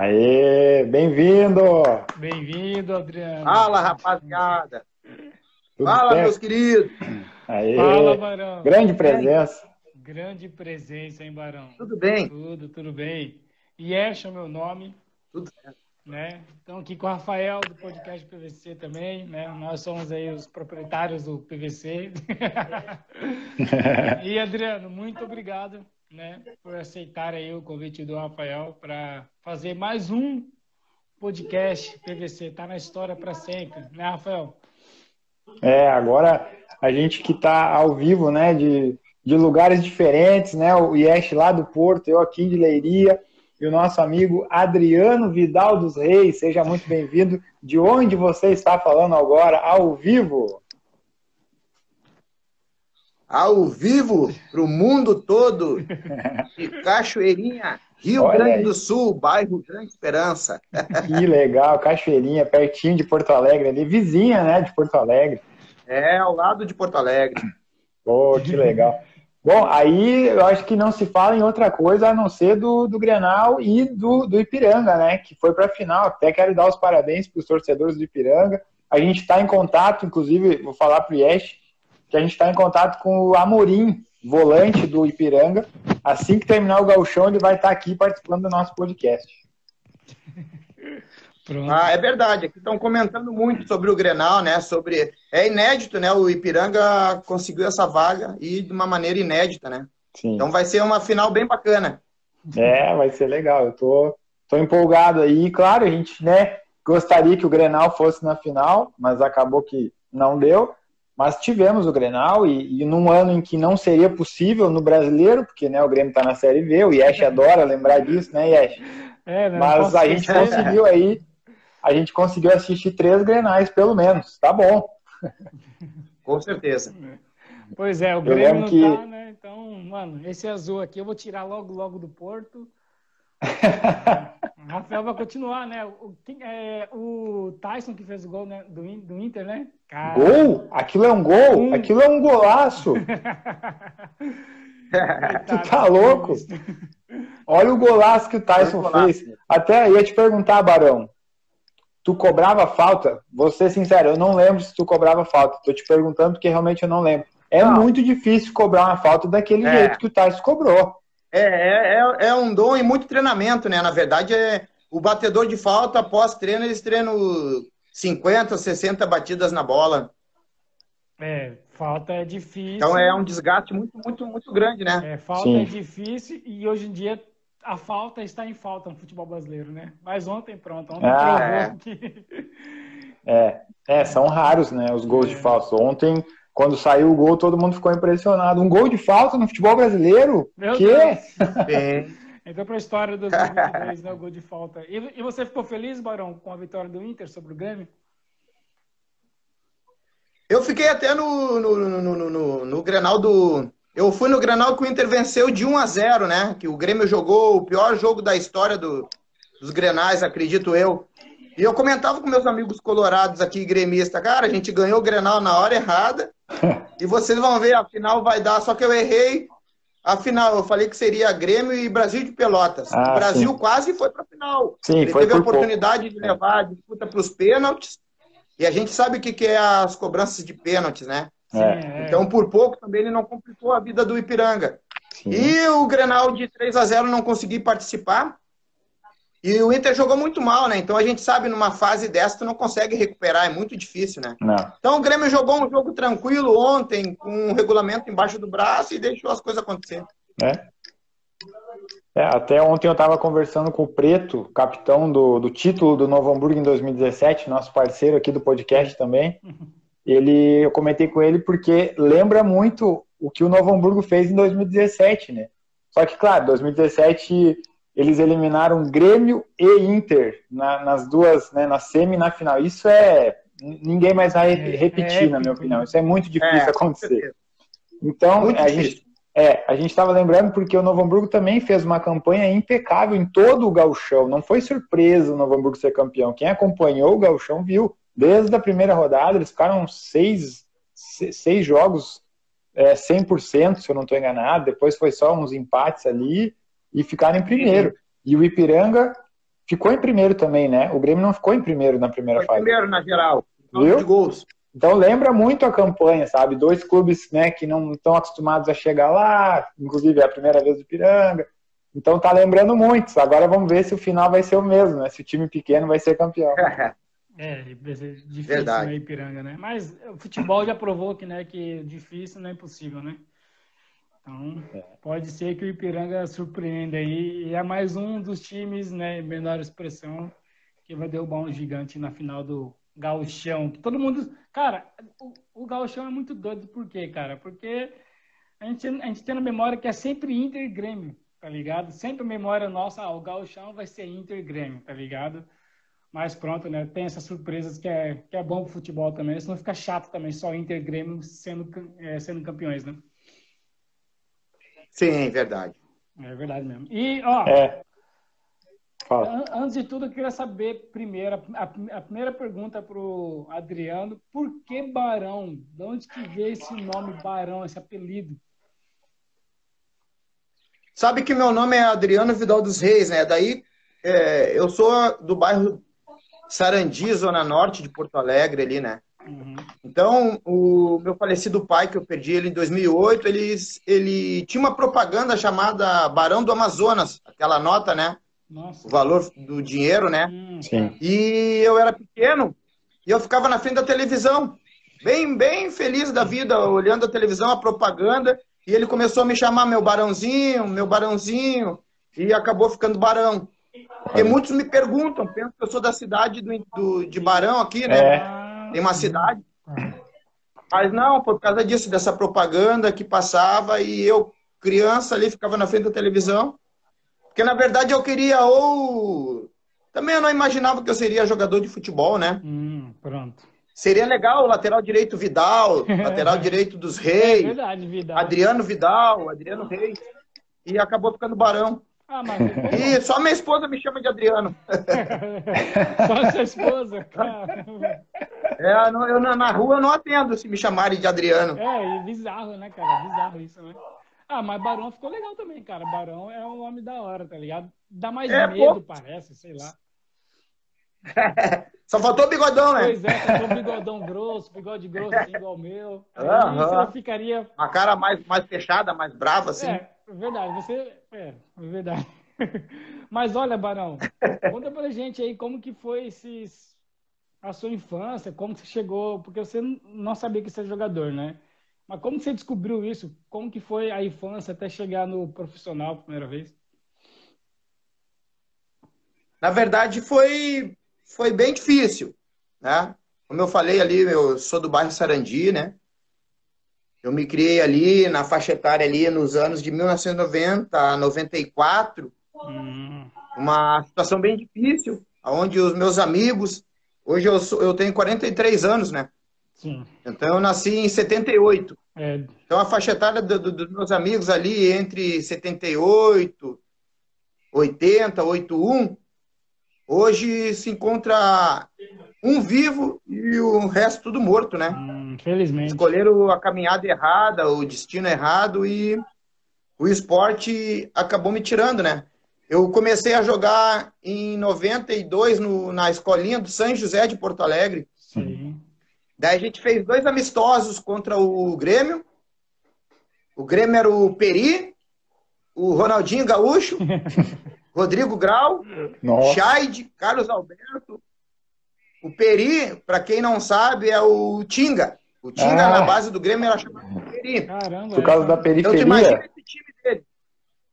Aê, bem-vindo! Bem-vindo, Adriano. Fala, rapaziada. Tudo Fala, certo? meus queridos. Aê. Fala, Barão. Grande presença. Grande presença, hein, Barão? Tudo bem? Tudo, tudo bem. Yesha é o meu nome. Tudo certo. Né? Então, aqui com o Rafael, do podcast PVC também, né? Nós somos aí os proprietários do PVC. e, Adriano, muito obrigado né, por aceitar aí o convite do Rafael para fazer mais um podcast PVC. Tá na história para sempre, né, Rafael? É, agora a gente que está ao vivo, né, de, de lugares diferentes, né, o Yesh lá do Porto, eu aqui de Leiria, e o nosso amigo Adriano Vidal dos Reis, seja muito bem-vindo. De onde você está falando agora, ao vivo? Ao vivo para o mundo todo, de Cachoeirinha, Rio Olha Grande aí. do Sul, bairro Grande Esperança. Que legal, Cachoeirinha, pertinho de Porto Alegre, ali, vizinha, né, de Porto Alegre. É, ao lado de Porto Alegre. Pô, que legal. Bom, aí eu acho que não se fala em outra coisa a não ser do, do Grenal e do, do Ipiranga, né, que foi para a final. Até quero dar os parabéns para os torcedores do Ipiranga. A gente está em contato, inclusive, vou falar para o Yesh, que a gente está em contato com o Amorim, volante do Ipiranga. Assim que terminar o gauchão, ele vai estar tá aqui participando do nosso podcast. Pronto. Ah, é verdade. Aqui estão comentando muito sobre o Grenal, né? Sobre é inédito, né? O Ipiranga conseguiu essa vaga e de uma maneira inédita, né? Sim. Então vai ser uma final bem bacana. É, vai ser legal. Eu tô, tô empolgado aí. Claro, a gente, né? Gostaria que o Grenal fosse na final, mas acabou que não deu. Mas tivemos o Grenal e, e, num ano em que não seria possível no brasileiro, porque né, o Grêmio está na Série B, o Yesh adora lembrar disso, né, Yesh? É, Mas a gente conseguiu aí, a gente conseguiu assistir três Grenais, pelo menos. Tá bom. Com certeza. Pois é, o Grêmio não que... tá, né? Então, mano, esse azul aqui eu vou tirar logo, logo do Porto. Rafael vai continuar, né? O, é, o Tyson que fez o gol né, do, do Inter, né? Cara... Gol? Aquilo é um gol? Um... Aquilo é um golaço! tu tá louco? Olha o golaço que o Tyson fez. Até ia te perguntar, Barão. Tu cobrava falta? Vou ser sincero, eu não lembro se tu cobrava falta. Tô te perguntando porque realmente eu não lembro. É não. muito difícil cobrar uma falta daquele é. jeito que o Tyson cobrou. É, é, é, é, um dom e muito treinamento, né? Na verdade, é o batedor de falta, após treino, eles treinam 50, 60 batidas na bola. É, falta é difícil. Então é um desgaste muito, muito, muito grande, né? É, falta Sim. é difícil e hoje em dia a falta está em falta no futebol brasileiro, né? Mas ontem, pronto, ontem ah, é. Que... é. é, são raros, né, os gols é. de falta. Ontem quando saiu o gol, todo mundo ficou impressionado. Um gol de falta no futebol brasileiro? Meu que? Deus. Entrou para a história do 2023, né, o gol de falta. E, e, você ficou feliz, Barão, com a vitória do Inter sobre o Grêmio? Eu fiquei até no, no, no, no, no, no Grenal do... Eu fui no Grenal que o Inter venceu de 1 a 0, né? Que o Grêmio jogou o pior jogo da história do, dos Grenais, acredito eu. E eu comentava com meus amigos colorados aqui, gremista, cara, a gente ganhou o Grenal na hora errada. e vocês vão ver, a final vai dar, só que eu errei. A final, eu falei que seria Grêmio e Brasil de Pelotas. Ah, o Brasil sim. quase foi para a final. Sim, Ele teve a oportunidade pouco. de levar a disputa para os pênaltis. E a gente sabe o que, que é as cobranças de pênaltis, né? É. Então, por pouco também ele não complicou a vida do Ipiranga. Sim. E o Grenal de 3 a 0 não consegui participar. E o Inter jogou muito mal, né? Então a gente sabe, numa fase dessa, tu não consegue recuperar, é muito difícil, né? Não. Então o Grêmio jogou um jogo tranquilo ontem, com um regulamento embaixo do braço e deixou as coisas acontecer. É. é até ontem eu estava conversando com o Preto, capitão do, do título do Novo Hamburgo em 2017, nosso parceiro aqui do podcast também. Ele, eu comentei com ele porque lembra muito o que o Novo Hamburgo fez em 2017, né? Só que, claro, 2017 eles eliminaram Grêmio e Inter na, nas duas, né, na semi e na final. Isso é. Ninguém mais vai é, repetir, é, na minha opinião. Isso é muito difícil é, acontecer. Então, muito a gente. É, a gente estava lembrando porque o Novo Hamburgo também fez uma campanha impecável em todo o gauchão. Não foi surpresa o Novo Hamburgo ser campeão. Quem acompanhou o gauchão viu. Desde a primeira rodada, eles ficaram seis, seis jogos é, 100%, se eu não estou enganado. Depois foi só uns empates ali e ficaram em primeiro. E o Ipiranga ficou em primeiro também, né? O Grêmio não ficou em primeiro na primeira ficou fase. primeiro na geral. Viu? De gols. Então lembra muito a campanha, sabe? Dois clubes né, que não estão acostumados a chegar lá, inclusive é a primeira vez do Piranga. Então tá lembrando muito. Agora vamos ver se o final vai ser o mesmo, né? Se o time pequeno vai ser campeão. É, vai ser difícil Verdade. né, Ipiranga, né? Mas o futebol já provou que, né, que difícil não é impossível, né? Então, é. pode ser que o Ipiranga surpreenda aí. E é mais um dos times, né, menor expressão, que vai derrubar um gigante na final do Gauchão. Todo mundo. Cara, o, o Gauchão é muito doido, por quê, cara? Porque a gente, a gente tem na memória que é sempre Inter e Grêmio, tá ligado? Sempre a memória nossa, ah, o Gauchão vai ser Inter e Grêmio, tá ligado? Mas pronto, né? Tem essas surpresas que é, que é bom pro futebol também. Senão fica chato também, só Inter e Grêmio sendo, é, sendo campeões, né? Sim, verdade. É verdade mesmo. E, ó. É. Fala. Antes de tudo, eu queria saber primeiro, a, a primeira pergunta pro Adriano, por que Barão? De onde que veio esse nome Barão, esse apelido? Sabe que meu nome é Adriano Vidal dos Reis, né? Daí é, eu sou do bairro Sarandi, Zona Norte de Porto Alegre, ali, né? Uhum. Então, o meu falecido pai, que eu perdi ele em 2008, ele, ele tinha uma propaganda chamada Barão do Amazonas, aquela nota, né? Nossa. O valor do dinheiro, né? Hum. Sim. E eu era pequeno e eu ficava na frente da televisão, bem, bem feliz da vida, olhando a televisão, a propaganda, e ele começou a me chamar meu barãozinho, meu barãozinho, e acabou ficando barão. Porque muitos me perguntam, pensam que eu sou da cidade do, do de Barão aqui, né? É. Tem uma cidade. Mas não, por causa disso, dessa propaganda que passava e eu, criança ali, ficava na frente da televisão. Porque na verdade eu queria ou. Também eu não imaginava que eu seria jogador de futebol, né? Hum, pronto. Seria legal o lateral direito Vidal, lateral direito dos Reis. É verdade, Vidal. Adriano Vidal, Adriano Reis. E acabou ficando Barão. Ah, mas... E só minha esposa me chama de Adriano. só sua esposa, cara. É, eu, eu, na rua eu não atendo se me chamarem de Adriano. É, bizarro, né, cara? Bizarro isso, né? Ah, mas Barão ficou legal também, cara. Barão é um homem da hora, tá ligado? Dá mais é, medo, pô. parece, sei lá. Só faltou o bigodão, né? Pois é, faltou bigodão grosso, bigode grosso assim, igual o meu. Uhum. ficaria. Uma cara mais, mais fechada, mais brava, assim. É, verdade. Você. É, é verdade. Mas olha, Barão, conta pra gente aí como que foi esses, a sua infância, como você chegou, porque você não sabia que você é jogador, né? Mas como você descobriu isso? Como que foi a infância até chegar no profissional a primeira vez? Na verdade, foi foi bem difícil, né? Como eu falei ali, eu sou do bairro Sarandi, né? Eu me criei ali na faixa etária ali nos anos de 1990 a 94. Hum. Uma situação bem difícil, onde os meus amigos, hoje eu, sou, eu tenho 43 anos, né? Sim. Então eu nasci em 78. É. Então a faixa etária do, do, dos meus amigos ali entre 78, 80, 81, Hoje se encontra um vivo e o resto tudo morto, né? Hum, infelizmente. Escolheram a caminhada errada, o destino errado e o esporte acabou me tirando, né? Eu comecei a jogar em 92 no, na escolinha do São José de Porto Alegre. Sim. Daí a gente fez dois amistosos contra o Grêmio. O Grêmio era o Peri, o Ronaldinho Gaúcho Rodrigo Grau, Scheid, Carlos Alberto. O Peri, para quem não sabe, é o Tinga. O Tinga ah. na base do Grêmio era chamado Peri. Caramba, Por causa é. da periferia. Então, imagina esse time dele.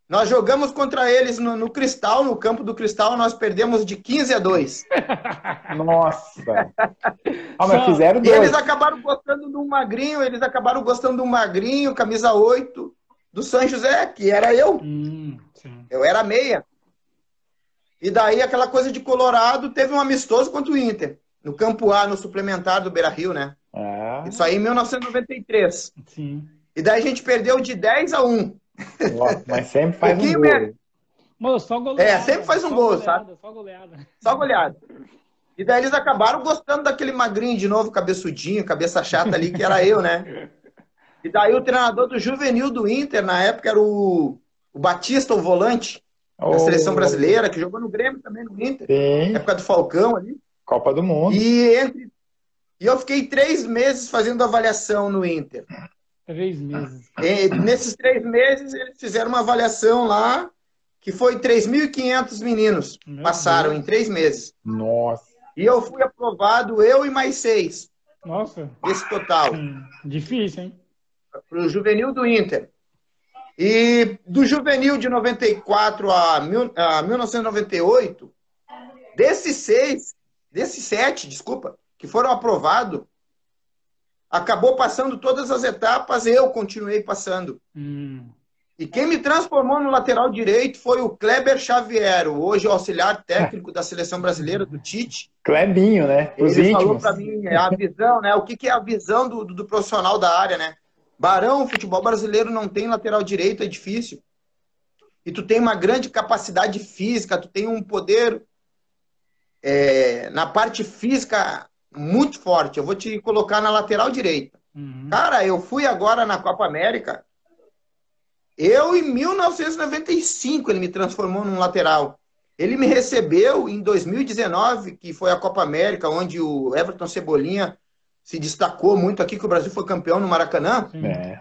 Nós jogamos contra eles no, no, Cristal, no campo do Cristal, nós perdemos de 15 a 2. Nossa! Ah, mas fizeram dois. E eles acabaram gostando do magrinho, eles acabaram gostando do magrinho, camisa 8, do São José, que era eu. Hum, eu era meia. E daí aquela coisa de Colorado teve um amistoso contra o Inter, no campo A, no suplementar do Beira Rio, né? Ah. Isso aí em 1993. Sim. E daí a gente perdeu de 10 a 1. Mas sempre faz um, um gol. Mano, só goleada. É, sempre faz um gol, goleada, sabe? Só goleada. Só goleada. E daí eles acabaram gostando daquele magrinho de novo, cabeçudinho, cabeça chata ali, que era eu, né? E daí o treinador do juvenil do Inter, na época, era o, o Batista, o volante. Oh. da seleção brasileira, que jogou no Grêmio também, no Inter. Sim. Época do Falcão ali. Copa do Mundo. E, entre... e eu fiquei três meses fazendo avaliação no Inter. Três meses. E, nesses três meses, eles fizeram uma avaliação lá, que foi 3.500 meninos Meu passaram Deus. em três meses. Nossa. E eu fui aprovado, eu e mais seis. Nossa. Esse total. Hum, difícil, hein? Para o juvenil do Inter. E do juvenil de 94 a, mil, a 1998, desses seis, desses sete, desculpa, que foram aprovados, acabou passando todas as etapas, eu continuei passando. Hum. E quem me transformou no lateral direito foi o Kleber Xavier, hoje auxiliar técnico da seleção brasileira do Tite. Klebinho, né? Os Ele íntimos. falou para mim a visão, né? O que, que é a visão do, do, do, profissional da área, né? Barão, o futebol brasileiro não tem lateral direito, é difícil. E tu tem uma grande capacidade física, tu tem um poder é, na parte física muito forte. Eu vou te colocar na lateral direita. Uhum. Cara, eu fui agora na Copa América. Eu, em 1995, ele me transformou num lateral. Ele me recebeu em 2019, que foi a Copa América, onde o Everton Cebolinha se destacou muito aqui, que o Brasil foi campeão no Maracanã. É.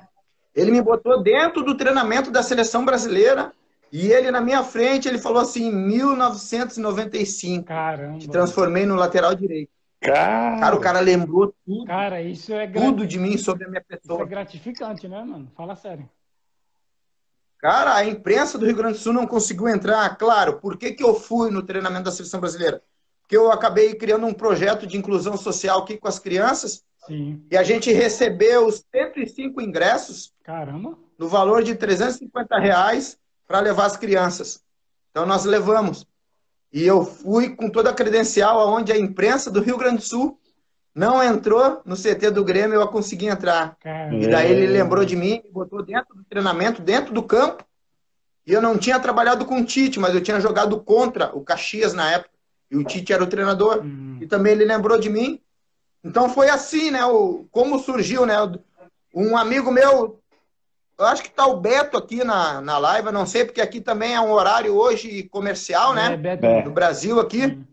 Ele me botou dentro do treinamento da seleção brasileira e ele na minha frente, ele falou assim, 1995. Caramba. Te transformei no lateral direito. Cara, cara o cara lembrou tudo, cara, isso é tudo de mim sobre a minha pessoa. Isso é gratificante, né, mano? Fala sério. Cara, a imprensa do Rio Grande do Sul não conseguiu entrar. Claro, por que, que eu fui no treinamento da seleção brasileira? Porque eu acabei criando um projeto de inclusão social aqui com as crianças. Sim. E a gente recebeu 105 ingressos. Caramba! No valor de 350 reais para levar as crianças. Então nós levamos. E eu fui com toda a credencial aonde a imprensa do Rio Grande do Sul não entrou no CT do Grêmio, eu consegui entrar. Caramba. E daí ele lembrou de mim, me botou dentro do treinamento, dentro do campo. E eu não tinha trabalhado com o Tite, mas eu tinha jogado contra o Caxias na época. E o Tite era o treinador. Uhum. E também ele lembrou de mim. Então foi assim, né? O, como surgiu, né? Um amigo meu, eu acho que tá o Beto aqui na, na live, não sei, porque aqui também é um horário hoje comercial, né? É, Beto. Do Brasil aqui. Uhum.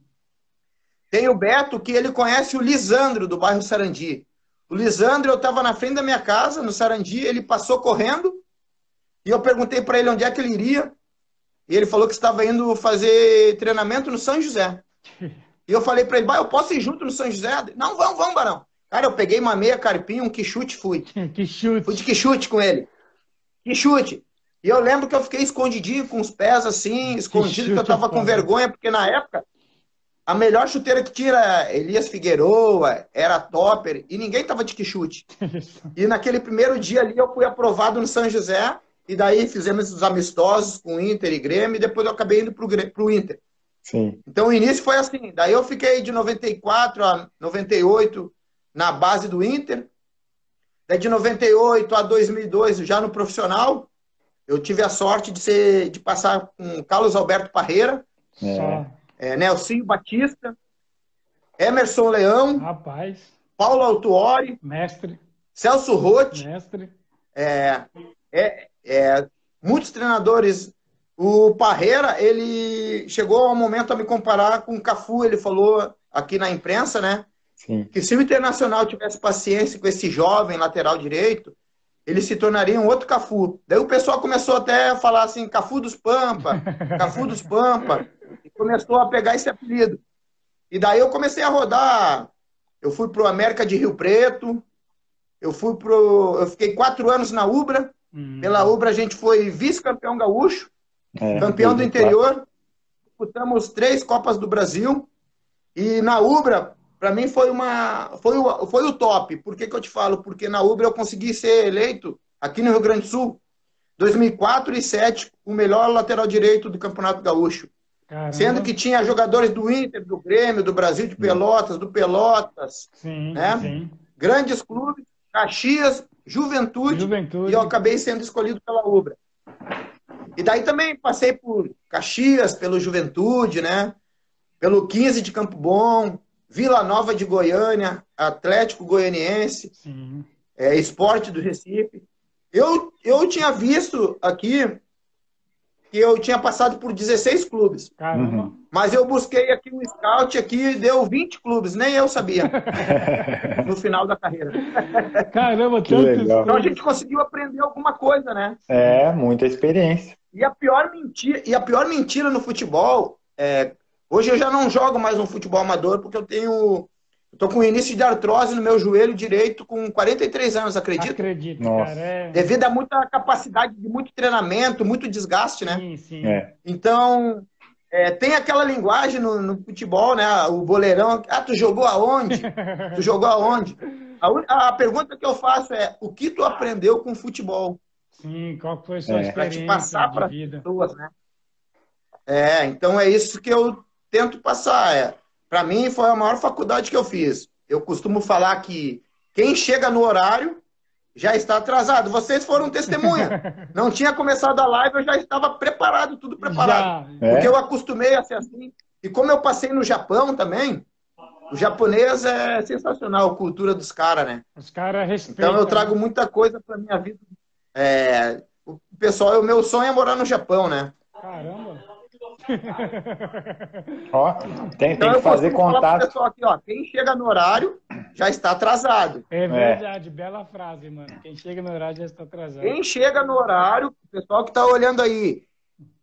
Tem o Beto, que ele conhece o Lisandro, do bairro Sarandi. O Lisandro, eu estava na frente da minha casa, no Sarandi, ele passou correndo, e eu perguntei para ele onde é que ele iria, e ele falou que estava indo fazer treinamento no São José. E eu falei para ele, eu posso ir junto no São José? Não, vamos, vamos, Barão. Cara, eu peguei uma meia carpinha, um quichute fui. quichute. Fui de quichute com ele. Quichute. E eu lembro que eu fiquei escondidinho, com os pés assim, escondido, que, que eu tava com vergonha, porque na época a melhor chuteira que tira Elias Figueroa, era topper, e ninguém tava de que chute. e naquele primeiro dia ali eu fui aprovado no São José, e daí fizemos os amistosos com Inter e Grêmio, e depois eu acabei indo pro, pro Inter. Sim. Então o início foi assim, daí eu fiquei de 94 a 98 na base do Inter, daí de 98 a 2002 já no profissional, eu tive a sorte de, ser, de passar com Carlos Alberto Parreira, é. É, Nelsinho Batista, Emerson Leão, Rapaz. Paulo Autuori, mestre, Celso Rotti, mestre, é, é, é, muitos treinadores. O Parreira, ele chegou ao momento a me comparar com o Cafu, ele falou aqui na imprensa, né? Sim. Que se o Internacional tivesse paciência com esse jovem lateral direito, ele se tornaria um outro Cafu. Daí o pessoal começou até a falar assim, Cafu dos Pampa, Cafu dos Pampa e começou a pegar esse apelido. E daí eu comecei a rodar. Eu fui pro América de Rio Preto. Eu fui pro. Eu fiquei quatro anos na Ubra. Hum. Pela Ubra a gente foi vice-campeão gaúcho, é, campeão do interior. Disputamos três Copas do Brasil. E na Ubra, para mim foi uma foi o, foi o top. Por que, que eu te falo? Porque na Ubra eu consegui ser eleito aqui no Rio Grande do Sul 2004 e 2007 o melhor lateral direito do Campeonato Gaúcho. Caramba. Sendo que tinha jogadores do Inter, do Grêmio, do Brasil de Pelotas, do Pelotas, sim, né? Sim. Grandes clubes, Caxias, Juventude, Juventude, e eu acabei sendo escolhido pela Ubra. E daí também passei por Caxias, pelo Juventude, né? Pelo 15 de Campo Bom, Vila Nova de Goiânia, Atlético Goianiense, é, Esporte do Recife. Eu, eu tinha visto aqui que eu tinha passado por 16 clubes. Caramba. Uhum. Mas eu busquei aqui um scout aqui, deu 20 clubes, nem eu sabia. no final da carreira. Caramba, tantos. Então a gente conseguiu aprender alguma coisa, né? É, muita experiência. E a pior mentira, e a pior mentira no futebol é, hoje eu já não jogo mais um futebol amador porque eu tenho Estou com início de artrose no meu joelho direito com 43 anos, acredito? Acredito, Nossa. cara. É... Devido a muita capacidade de muito treinamento, muito desgaste, né? Sim, sim. É. Então, é, tem aquela linguagem no, no, futebol, né? O boleirão. Ah, tu jogou aonde? tu jogou aonde? A, a, pergunta que eu faço é: o que tu aprendeu com futebol? Sim, qual foi a sua é. experiência pra te passar para as pessoas, né? É, então é isso que eu tento passar. É, para mim foi a maior faculdade que eu fiz. Eu costumo falar que quem chega no horário já está atrasado. Vocês foram testemunha. Não tinha começado a live, eu já estava preparado, tudo preparado. Já. Porque é? eu acostumei a ser assim. E como eu passei no Japão também, o japonês é sensacional, a cultura dos caras, né? Os caras respeitam. Então eu trago muita coisa para minha vida. É, o pessoal, o meu sonho é morar no Japão, né? Caramba. ó, tem, então, tem que fazer contato. Pessoal aqui, ó, quem chega no horário já está atrasado. É verdade, é. bela frase, mano. Quem chega no horário já está atrasado. Quem chega no horário, o pessoal que está olhando aí,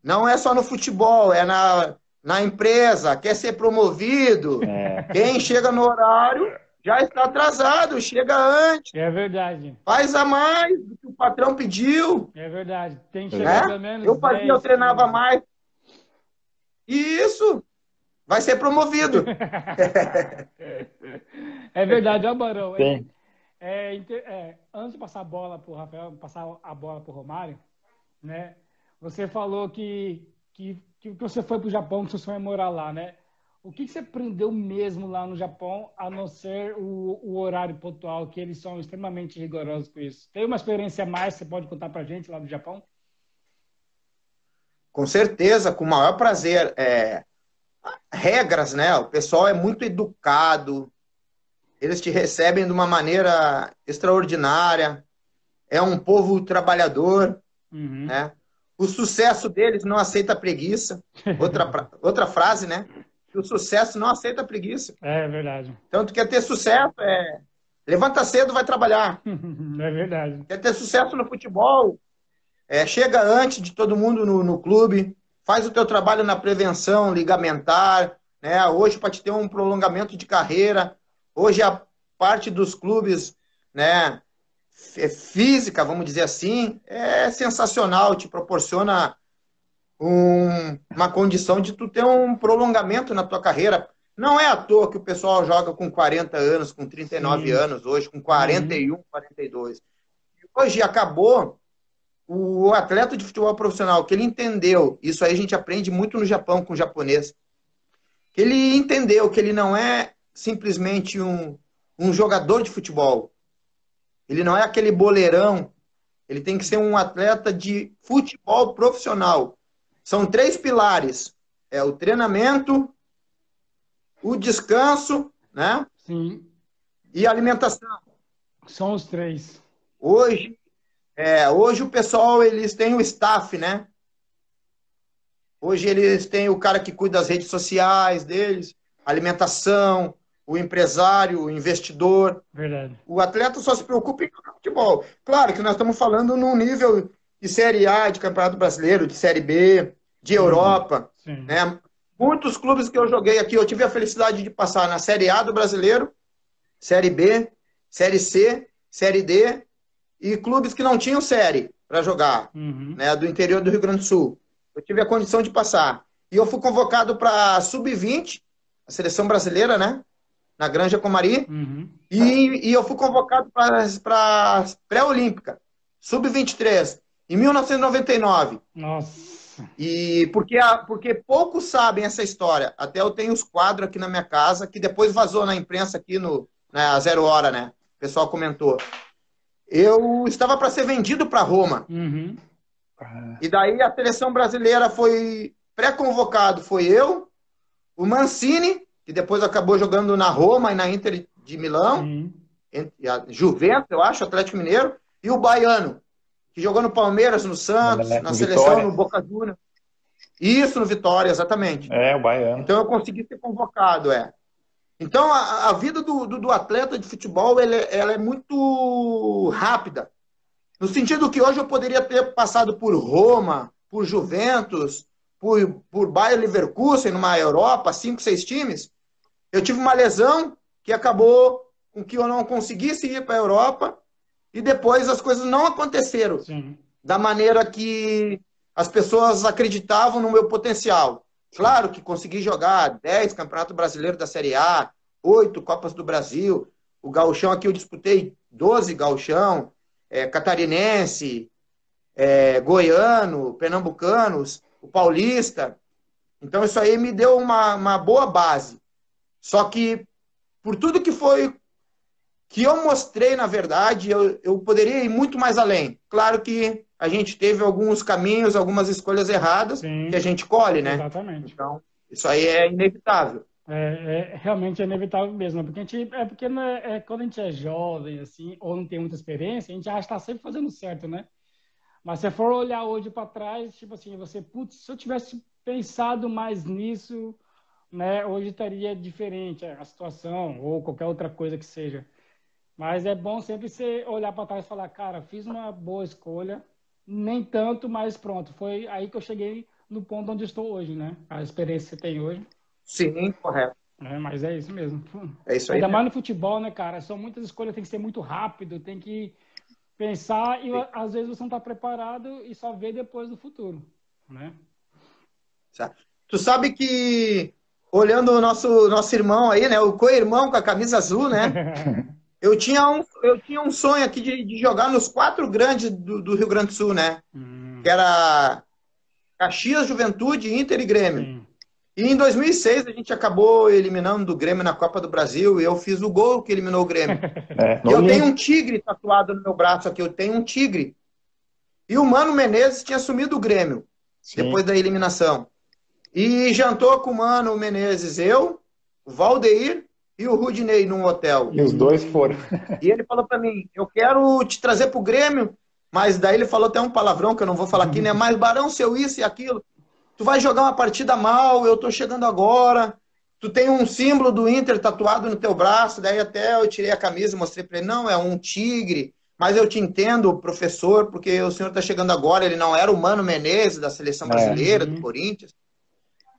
não é só no futebol, é na, na empresa, quer ser promovido. É. Quem chega no horário já está atrasado, chega antes. É verdade. Faz a mais do que o patrão pediu. É verdade. Tem que chegar né? pelo menos. Eu fazia, 10, eu treinava mais. Isso! Vai ser promovido. é verdade, ó, Barão. É, é, é, antes de passar a bola para o Rafael, passar a bola para o Romário, né? Você falou que, que, que você foi para o Japão, que você foi morar lá, né? O que, que, você aprendeu mesmo lá no Japão, a não ser o, o, horário pontual, que eles são extremamente rigorosos com isso? Tem uma experiência a mais que você pode contar para gente lá no Japão? Com certeza, com o maior prazer. É, regras, né? O pessoal é muito educado, eles te recebem de uma maneira extraordinária. É um povo trabalhador, uhum. né? O sucesso deles não aceita preguiça. Outra, outra frase, né? o sucesso não aceita preguiça. É verdade. Então, tu quer ter sucesso, é... levanta cedo, vai trabalhar. é verdade. Quer ter sucesso no futebol, é, chega antes de todo mundo no, no, clube, faz o teu trabalho na prevenção ligamentar, né? Hoje para te ter um prolongamento de carreira, hoje a parte dos clubes, né? É física, vamos dizer assim, é sensacional, te proporciona um, uma condição de tu ter um prolongamento na tua carreira. Não é à toa que o pessoal joga com 40 anos, com 39 Sim. anos hoje, com 41, uhum. 42. Hoje acabou o atleta de futebol profissional, que ele entendeu, isso aí a gente aprende muito no Japão com o japonês, que ele entendeu que ele não é simplesmente um, um jogador de futebol, ele não é aquele boleirão, ele tem que ser um atleta de futebol profissional. São três pilares: é o treinamento, o descanso, né? Sim. E a alimentação. São os três. Hoje, é, hoje o pessoal, eles têm o staff, né? Hoje eles têm o cara que cuida das redes sociais deles, alimentação, o empresário, o investidor. Verdade. O atleta só se preocupa em futebol. Claro que nós estamos falando num nível de Série A, de Campeonato Brasileiro, de Série B, de Europa. Sim. Né? Muitos clubes que eu joguei aqui, eu tive a felicidade de passar na Série A do Brasileiro, Série B, Série C, Série D e clubes que não tinham série para jogar, uhum. né, do interior do Rio Grande do Sul. Eu tive a condição de passar. E eu fui convocado para sub-20, a seleção brasileira, né? Na Granja Comari. Uhum. E, e eu fui convocado para pré-olímpica, sub-23, em 1999. Nossa. E porque, a, porque poucos sabem essa história. Até eu tenho os quadros aqui na minha casa, que depois vazou na imprensa aqui no na Zero Hora, né? O pessoal comentou eu estava para ser vendido para Roma. Uhum. E daí a seleção brasileira foi pré-convocado, foi eu, o Mancini, que depois acabou jogando na Roma e na Inter de Milão, uhum. a Juventus, eu acho, Atlético Mineiro, e o Baiano, que jogou no Palmeiras, no Santos, na, na seleção, no Boca Juniors. Isso, no Vitória, exatamente. É, o baiano. Então eu consegui ser convocado, é. Então a, a vida do, do, do, atleta de futebol ela, ela é muito rápida. No sentido que hoje eu poderia ter passado por Roma, por Juventus, por, por Bayer Leverkusen, numa Europa, cinco, seis times. Eu tive uma lesão que acabou com que eu não conseguisse ir para a Europa e depois as coisas não aconteceram Sim. da maneira que as pessoas acreditavam no meu potencial. Claro que consegui jogar 10 Campeonato Brasileiro da Série A, 8 Copas do Brasil. O gauchão aqui eu disputei 12 gauchão, é, catarinense, é, goiano, pernambucanos, o paulista. Então isso aí me deu uma, uma boa base. Só que por tudo que foi que eu mostrei, na verdade, eu, eu poderia ir muito mais além. Claro que a gente teve alguns caminhos, algumas escolhas erradas Sim, que a gente colhe, né? Exatamente. Então, isso aí é inevitável. É, é realmente é inevitável mesmo, porque a gente, é porque né, é, quando a gente é jovem, assim, ou não tem muita experiência, a gente acha que está sempre fazendo certo, né? Mas se for olhar hoje para trás, tipo assim, você, putz, se eu tivesse pensado mais nisso, né, hoje estaria diferente a situação, ou qualquer outra coisa que seja. Mas é bom sempre você olhar para trás e falar, cara, fiz uma boa escolha, nem tanto, mas pronto, foi aí que eu cheguei no ponto onde estou hoje, né? A experiência que você tem hoje. Sim, correto. É, mas é isso mesmo. É isso aí. Ainda mais no futebol, né, cara? São muitas escolhas, tem que ser muito rápido, tem que pensar e Sim. às vezes você não está preparado e só vê depois do futuro, né? Tu sabe que olhando o nosso nosso irmão aí, né, o co-irmão com a camisa azul, né? Eu tinha um, eu tinha um sonho aqui de, de jogar nos quatro grandes do, do, Rio Grande do Sul, né? Hum. Que era Caxias, Juventude, Inter e Grêmio. Hum. E em 2006 a gente acabou eliminando do Grêmio na Copa do Brasil e eu fiz o gol que eliminou o Grêmio. É, e eu tenho um tigre tatuado no meu braço aqui, eu tenho um tigre. E o Mano Menezes tinha assumido o Grêmio Sim. depois da eliminação. E jantou com o Mano Menezes, eu, o Valdeir e o Rudinei num hotel. E os dois foram. E ele falou para mim: Eu quero te trazer pro Grêmio, mas daí ele falou até um palavrão que eu não vou falar aqui, né? Mas Barão, seu isso e aquilo. Tu vai jogar uma partida mal, eu tô chegando agora. Tu tem um símbolo do Inter tatuado no teu braço, daí até eu tirei a camisa e mostrei para ele: Não, é um tigre. Mas eu te entendo, professor, porque o senhor está chegando agora. Ele não era o Mano Menezes da seleção é. brasileira, é. do Corinthians.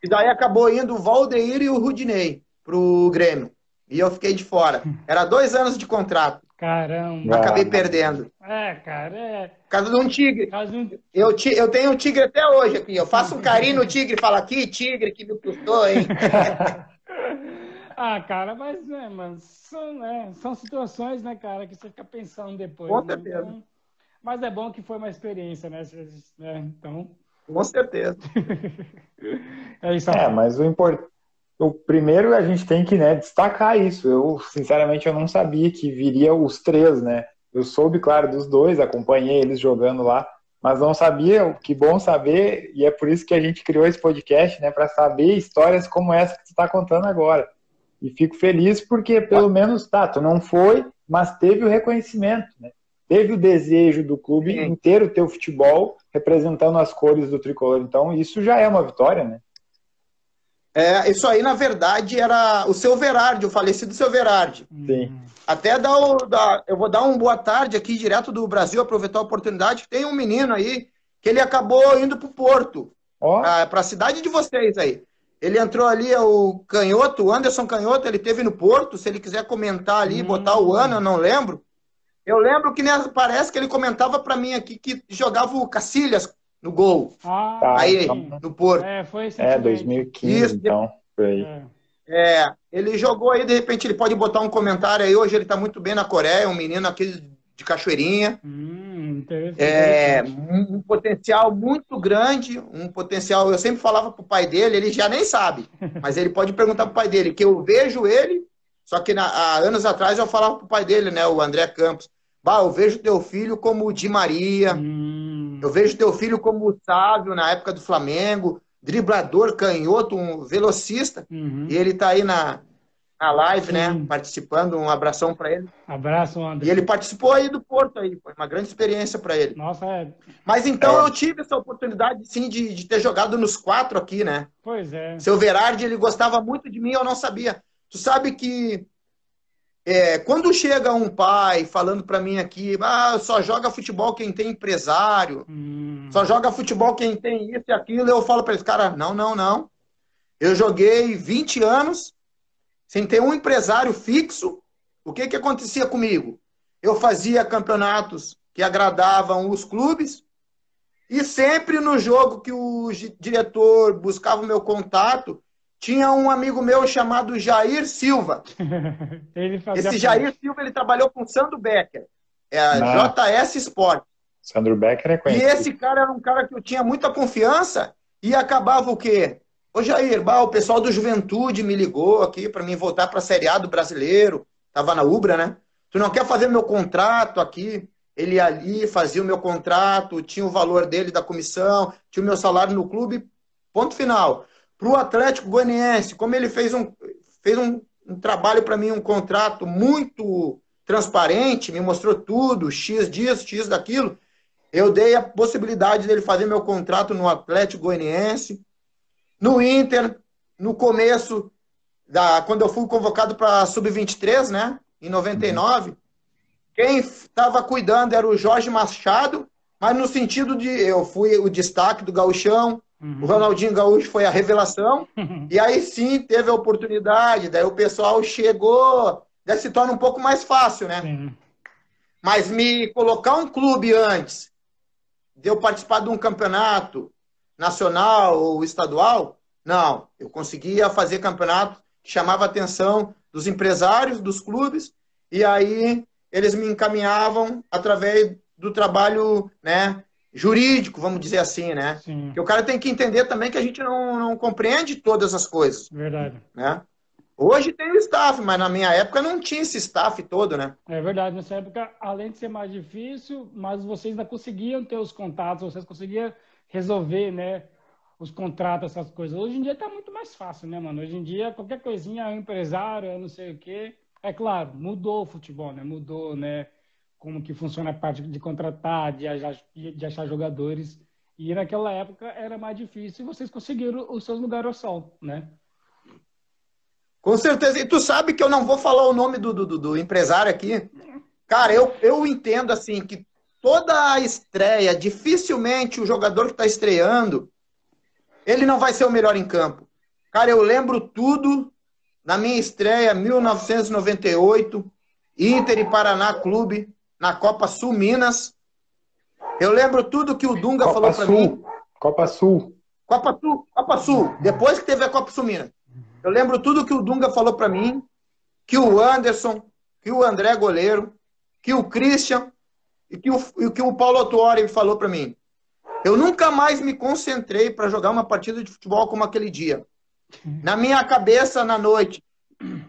E daí acabou indo o Valdeir e o Rudinei pro Grêmio. E eu fiquei de fora. Era dois anos de contrato. Caramba. Acabei perdendo. É, cara, é. Caso de um tigre. Eu, eu tenho um tigre até hoje aqui. Eu faço um carinho no tigre e falo aqui, tigre, que me custou, hein? ah, cara, mas, né, mas são, né, são situações, né, cara, que você fica pensando depois. Com né? certeza. Então, mas é bom que foi uma experiência, né? né então. Com certeza. é isso. É, mas o importante o primeiro a gente tem que né, destacar isso. Eu, sinceramente, eu não sabia que viria os três, né? Eu soube, claro, dos dois, acompanhei eles jogando lá, mas não sabia. Que bom saber, e é por isso que a gente criou esse podcast, né? Para saber histórias como essa que tu está contando agora. E fico feliz porque, pelo menos, tá, tu não foi, mas teve o reconhecimento, né? Teve o desejo do clube inteiro ter o futebol representando as cores do tricolor. Então, isso já é uma vitória, né? É, isso aí, na verdade, era o seu Verardi, o falecido seu Verardi. Sim. Até dar o, dar, eu vou dar um boa tarde aqui, direto do Brasil, aproveitar a oportunidade. Tem um menino aí que ele acabou indo para o Porto, oh. para a cidade de vocês aí. Ele entrou ali, é o Canhoto, o Anderson Canhoto, ele teve no Porto. Se ele quiser comentar ali, hum. botar o ano, eu não lembro. Eu lembro que né, parece que ele comentava para mim aqui que jogava o Cacilhas no gol. Ah, tá, aí, então, no Porto. É, foi É, 2015, Isso, então. Foi aí. É. é, ele jogou aí, de repente ele pode botar um comentário aí. Hoje ele tá muito bem na Coreia, um menino aqui de Cachoeirinha. Hum, é, um, um, potencial muito grande, um potencial. Eu sempre falava pro pai dele, ele já nem sabe, mas ele pode perguntar pro pai dele, que eu vejo ele, só que na, há anos atrás eu falava pro pai dele, né, o André Campos. Bah, eu vejo teu filho como o Di Maria. Hum. Eu vejo teu filho como o Sávio na época do Flamengo, driblador, canhoto, um velocista. Uhum. E ele tá aí na, na live, né? Sim. né? Participando, um abração para ele. Abraço, André. E ele participou aí do Porto aí, foi uma grande experiência para ele. Nossa, é. Mas então é. eu tive essa oportunidade, sim, de, de ter jogado nos quatro aqui, né? Pois é. Seu Verardi, ele gostava muito de mim, eu não sabia. Tu sabe que é, quando chega um pai falando para mim aqui, ah, só joga futebol quem tem empresário, hum. só joga futebol quem tem isso e aquilo, eu falo para esse cara, não, não, não. Eu joguei 20 anos sem ter um empresário fixo. O que, que acontecia comigo? Eu fazia campeonatos que agradavam os clubes e sempre no jogo que o diretor buscava o meu contato, tinha um amigo meu chamado Jair Silva. Esse Jair Silva ele trabalhou com Sandro Becker, é a JS Sport. Sandro Becker é conhecido. E esse cara era um cara que eu tinha muita confiança e acabava o quê? Ô Jair, bah, o pessoal do Juventude me ligou aqui para mim voltar para a Série A do Brasileiro. Tava na Ubra, né? Tu não quer fazer meu contrato aqui? Ele ali fazia o meu contrato, tinha o valor dele da comissão, tinha o meu salário no clube, ponto final para o Atlético Goianiense, como ele fez um, fez um, um trabalho para mim, um contrato muito transparente, me mostrou tudo, X disso, X daquilo, eu dei a possibilidade dele fazer meu contrato no Atlético Goianiense, no Inter, no começo, da, quando eu fui convocado para Sub-23, né, em 99, quem estava cuidando era o Jorge Machado, mas no sentido de eu fui o destaque do gauchão, Uhum. O Ronaldinho Gaúcho foi a revelação. Uhum. E aí sim teve a oportunidade. Daí o pessoal chegou. Daí se torna um pouco mais fácil, né? Sim. Mas me colocar um clube antes de eu participar de um campeonato nacional ou estadual, não. Eu conseguia fazer campeonato que chamava a atenção dos empresários, dos clubes, e aí eles me encaminhavam através do trabalho né, jurídico, vamos dizer assim, né? Sim. Porque o cara tem que entender também que a gente não, não compreende todas as coisas. Verdade. Né? Hoje tem o staff, mas na minha época não tinha esse staff todo, né? É verdade. Nessa época, além de ser mais difícil, mas vocês ainda conseguiam ter os contatos, vocês conseguiam resolver, né? Os contratos, essas coisas. Hoje em dia tá muito mais fácil, né, mano? Hoje em dia, qualquer coisinha é um empresário, é não sei o quê. É claro, mudou o futebol, né? Mudou, né? Como que funciona a parte de contratar, de achar, de achar jogadores. E naquela época era mais difícil e vocês conseguiram os seus lugares ao sol, né? Com certeza. E tu sabe que eu não vou falar o nome do, do, do empresário aqui. Cara, eu, eu entendo assim que toda a estreia, dificilmente o jogador que está estreando, ele não vai ser o melhor em campo. Cara, eu lembro tudo na minha estreia, 1998, Inter e Paraná Clube na Copa Sul Minas. Eu lembro tudo que o Dunga Copa falou para mim. Copa Sul. Copa Sul, Copa Sul. Depois que teve a Copa Sul Minas. Eu lembro tudo que o Dunga falou para mim, que o Anderson, que o André goleiro, que o Christian e que o, e que o Paulo Tuori falou para mim. Eu nunca mais me concentrei para jogar uma partida de futebol como aquele dia. Na minha cabeça, na noite,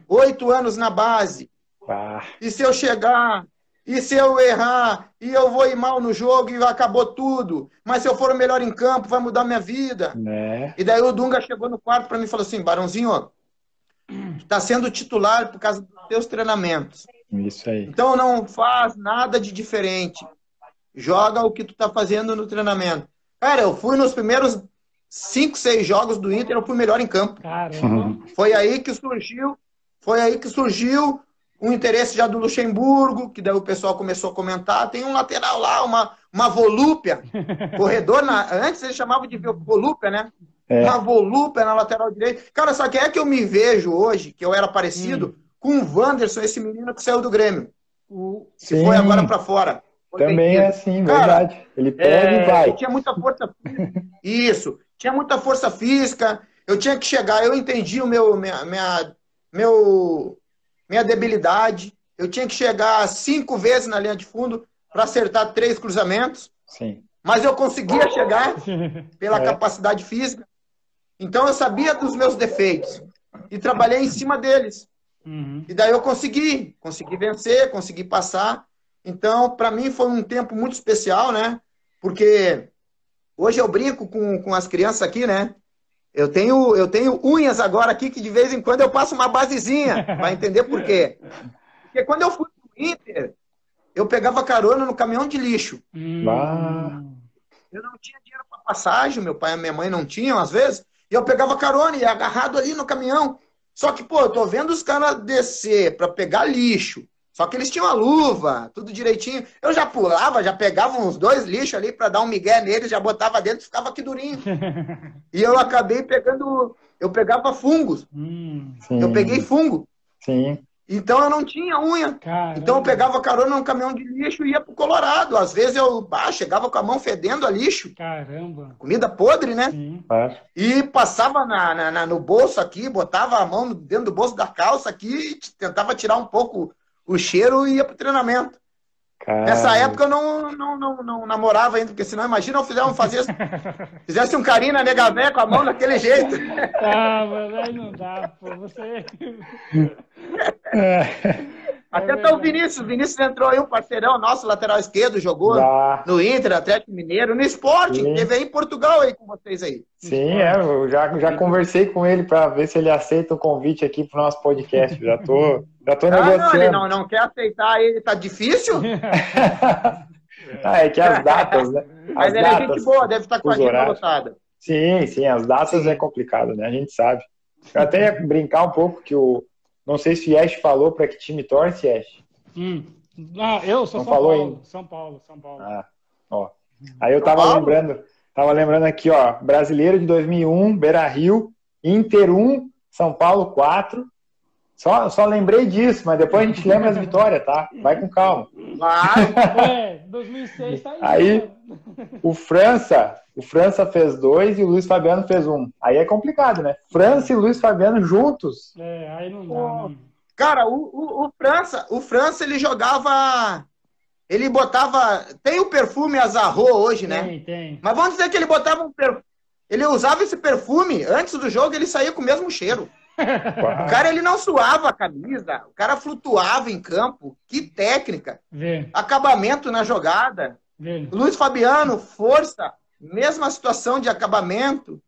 oito anos na base. Ah. E se eu chegar e se eu errar e eu vou ir mal no jogo e acabou tudo. Mas se eu for o melhor em campo, vai mudar minha vida. É. E daí o Dunga chegou no quarto para mim e falou assim: Barãozinho, tu tá sendo titular por causa dos teus treinamentos. Isso aí. Então não faz nada de diferente. Joga o que tu tá fazendo no treinamento. Cara, eu fui nos primeiros cinco, seis jogos do Inter, eu fui melhor em campo. Caramba. Foi aí que surgiu, foi aí que surgiu um interesse já do Luxemburgo, que daí o pessoal começou a comentar, tem um lateral lá, uma, uma volúpia, corredor, na, antes eles chamavam de volúpia, né? É. Uma volúpia na lateral direita. Cara, só que é que eu me vejo hoje, que eu era parecido, hum. com o Wanderson, esse menino que saiu do Grêmio. O, que foi agora para fora. Também é assim, Cara, verdade. Ele pega é, e vai. Tinha muita força física. Isso. Tinha muita força física. Eu tinha que chegar, eu entendi o meu, minha, minha meu, minha debilidade. Eu tinha que chegar cinco vezes na linha de fundo para acertar três cruzamentos. Sim. Mas eu conseguia chegar pela é. capacidade física. Então eu sabia dos meus defeitos e trabalhei em cima deles. Uhum. E daí eu consegui, consegui vencer, consegui passar. Então, para mim foi um tempo muito especial, né? Porque hoje eu brinco com, com as crianças aqui, né? Eu tenho, eu tenho unhas agora aqui que de vez em quando eu passo uma basezinha. Vai entender por quê? Porque quando eu fui pro Inter, eu pegava carona no caminhão de lixo. Hum. Eu não tinha dinheiro para passagem, meu pai e minha mãe não tinham, às vezes. E eu pegava carona e agarrado ali no caminhão. Só que, pô, eu tô vendo os caras descer para pegar lixo. Só que eles tinham a luva, tudo direitinho. Eu já pulava, já pegava uns dois lixos ali para dar um migué neles, já botava dentro e ficava aqui durinho. e eu acabei pegando. Eu pegava fungos. Hum, eu peguei fungo. Sim. Então eu não tinha unha. Caramba. Então eu pegava carona num caminhão de lixo e ia pro Colorado. Às vezes eu ah, chegava com a mão fedendo a lixo. Caramba. Comida podre, né? Sim. E passava na, na, na, no bolso aqui, botava a mão dentro do bolso da calça aqui e tentava tirar um pouco o cheiro e ia pro treinamento. Caramba. Nessa época eu não, não, não, não, namorava ainda, porque senão imagina eu fizesse, fazer, fizesse um carinho na nega véia com a mão daquele jeito. Ah, mas aí não dá, pô. Você. Até tá o Vinícius. O Vinícius entrou aí, um parceirão nosso, lateral esquerdo, jogou no Inter, Atlético Mineiro, no esporte. Sim. Teve aí em Portugal aí com vocês aí. Sim, é, eu já, já conversei com ele para ver se ele aceita o convite aqui pro nosso podcast. Já tô, já tô ah, negociando. Não, ele não, não quer aceitar ele, tá difícil? ah, é que as datas, né? As Mas ele datas, é gente boa, deve estar com a agenda lotada. Sim, sim, as datas sim. é complicado, né? A gente sabe. Eu até ia brincar um pouco que o não sei se o Yesh falou para que time torce, Yesh. Hum. Ah, eu sou Não São falou Paulo. Ainda. São Paulo, São Paulo. Ah, ó. Aí eu tava lembrando, tava lembrando aqui, ó, Brasileiro de 2001, Beira Rio, Inter 1, São Paulo 4. Só, só lembrei disso, mas depois a gente lembra as vitórias, tá? Vai com calma. Vai. É, 2006 tá aí. Aí, o França, o França fez dois e o Luiz Fabiano fez um. Aí é complicado, né? França e Luiz Fabiano juntos. É, aí não dá. Não. Cara, o, o, o, França, o França ele jogava. Ele botava. Tem o perfume Azarro hoje, né? Tem, tem. Mas vamos dizer que ele botava um perfume. Ele usava esse perfume antes do jogo, ele saía com o mesmo cheiro. O cara ele não suava a camisa, o cara flutuava em campo. Que técnica! Vê. Acabamento na jogada. Vê. Luiz Fabiano, força, mesma situação de acabamento.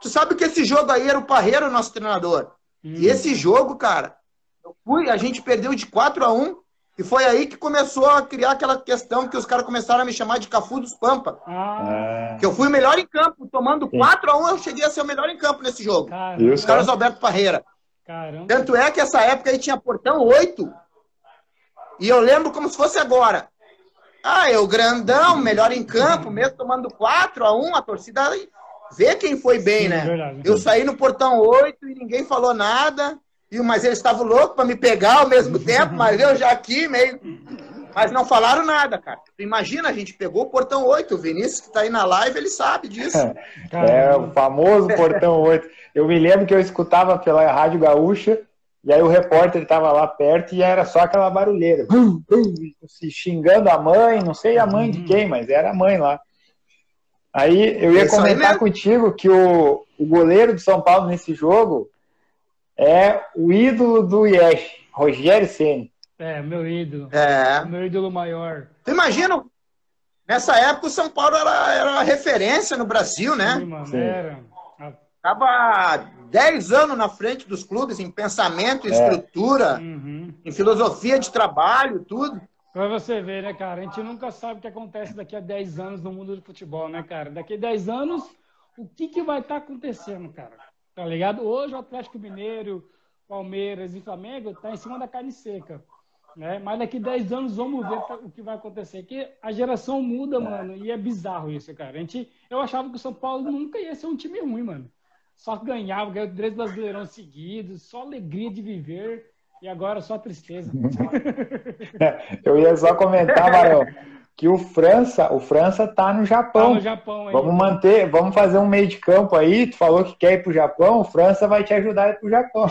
Tu sabe que esse jogo aí era o Parreiro, nosso treinador. Hum. E esse jogo, cara, eu fui, a gente perdeu de 4 a 1 e foi aí que começou a criar aquela questão que os caras começaram a me chamar de Cafu dos Pampa. Ah. Que eu fui o melhor em campo, tomando 4 a 1 eu cheguei a ser o melhor em campo nesse jogo. Caramba. Os caras Alberto Parreira. Caramba. Tanto é que essa época aí tinha portão 8. E eu lembro como se fosse agora. Ah, eu grandão, melhor em campo, mesmo tomando 4 a 1 a torcida vê quem foi bem, Sim, né? Verdade. Eu saí no portão 8 e ninguém falou nada. E, mas eles estavam loucos para me pegar ao mesmo tempo, mas eu já aqui meio. Mas não falaram nada, cara. Imagina, a gente pegou o portão 8. O Vinícius, que está aí na live, ele sabe disso. é, o famoso portão 8. Eu me lembro que eu escutava pela Rádio Gaúcha, e aí o repórter estava lá perto e era só aquela barulheira. Se xingando a mãe, não sei a mãe de quem, mas era a mãe lá. Aí eu ia Isso comentar contigo que o, o goleiro de São Paulo nesse jogo é o ídolo do Yesh, Rogério Ceni. É, meu ídolo. É. Meu ídolo maior. Tu imagina, nessa época o São Paulo era, era referência no Brasil, né? Sim, mano, Sim. era. Tava 10 anos na frente dos clubes em pensamento, em é. estrutura, uhum. em filosofia de trabalho, tudo. Pra você ver, né, cara? A gente nunca sabe o que acontece daqui a 10 anos no mundo do futebol, né, cara? Daqui a 10 anos, o que, que vai estar tá acontecendo, cara? Tá ligado? Hoje o Atlético Mineiro, Palmeiras e Flamengo tá em cima da carne seca. Né? Mas daqui 10 anos vamos ver o que vai acontecer. Que a geração muda, mano, e é bizarro isso, cara. A gente, eu achava que o São Paulo nunca ia ser um time ruim, mano. Só ganhava, ganhou três brasileirão seguidos, só alegria de viver, e agora só tristeza. eu ia só comentar, Marão que o França, o França tá no Japão. Tá no Japão aí, vamos manter, vamos fazer um meio de campo aí. Tu falou que quer ir pro Japão, o França vai te ajudar a ir pro Japão.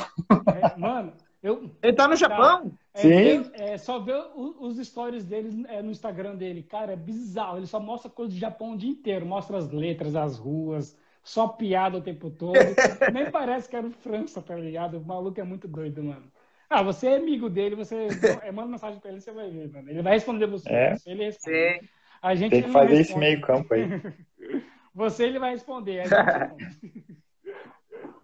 É, mano, eu. Ele tá no Japão? É, Sim. É, é, só ver os stories dele é, no Instagram dele, cara, é bizarro. Ele só mostra coisas do Japão o dia inteiro, mostra as letras, as ruas, só piada o tempo todo. Nem parece que era o França, tá ligado? O maluco é muito doido, mano. Ah, você é amigo dele, você é, manda mensagem pra ele, você vai ver, mano. Ele vai responder você. É. Você ele responde. Sim. A gente Tem que fazer esse meio campo aí. você ele vai responder. A gente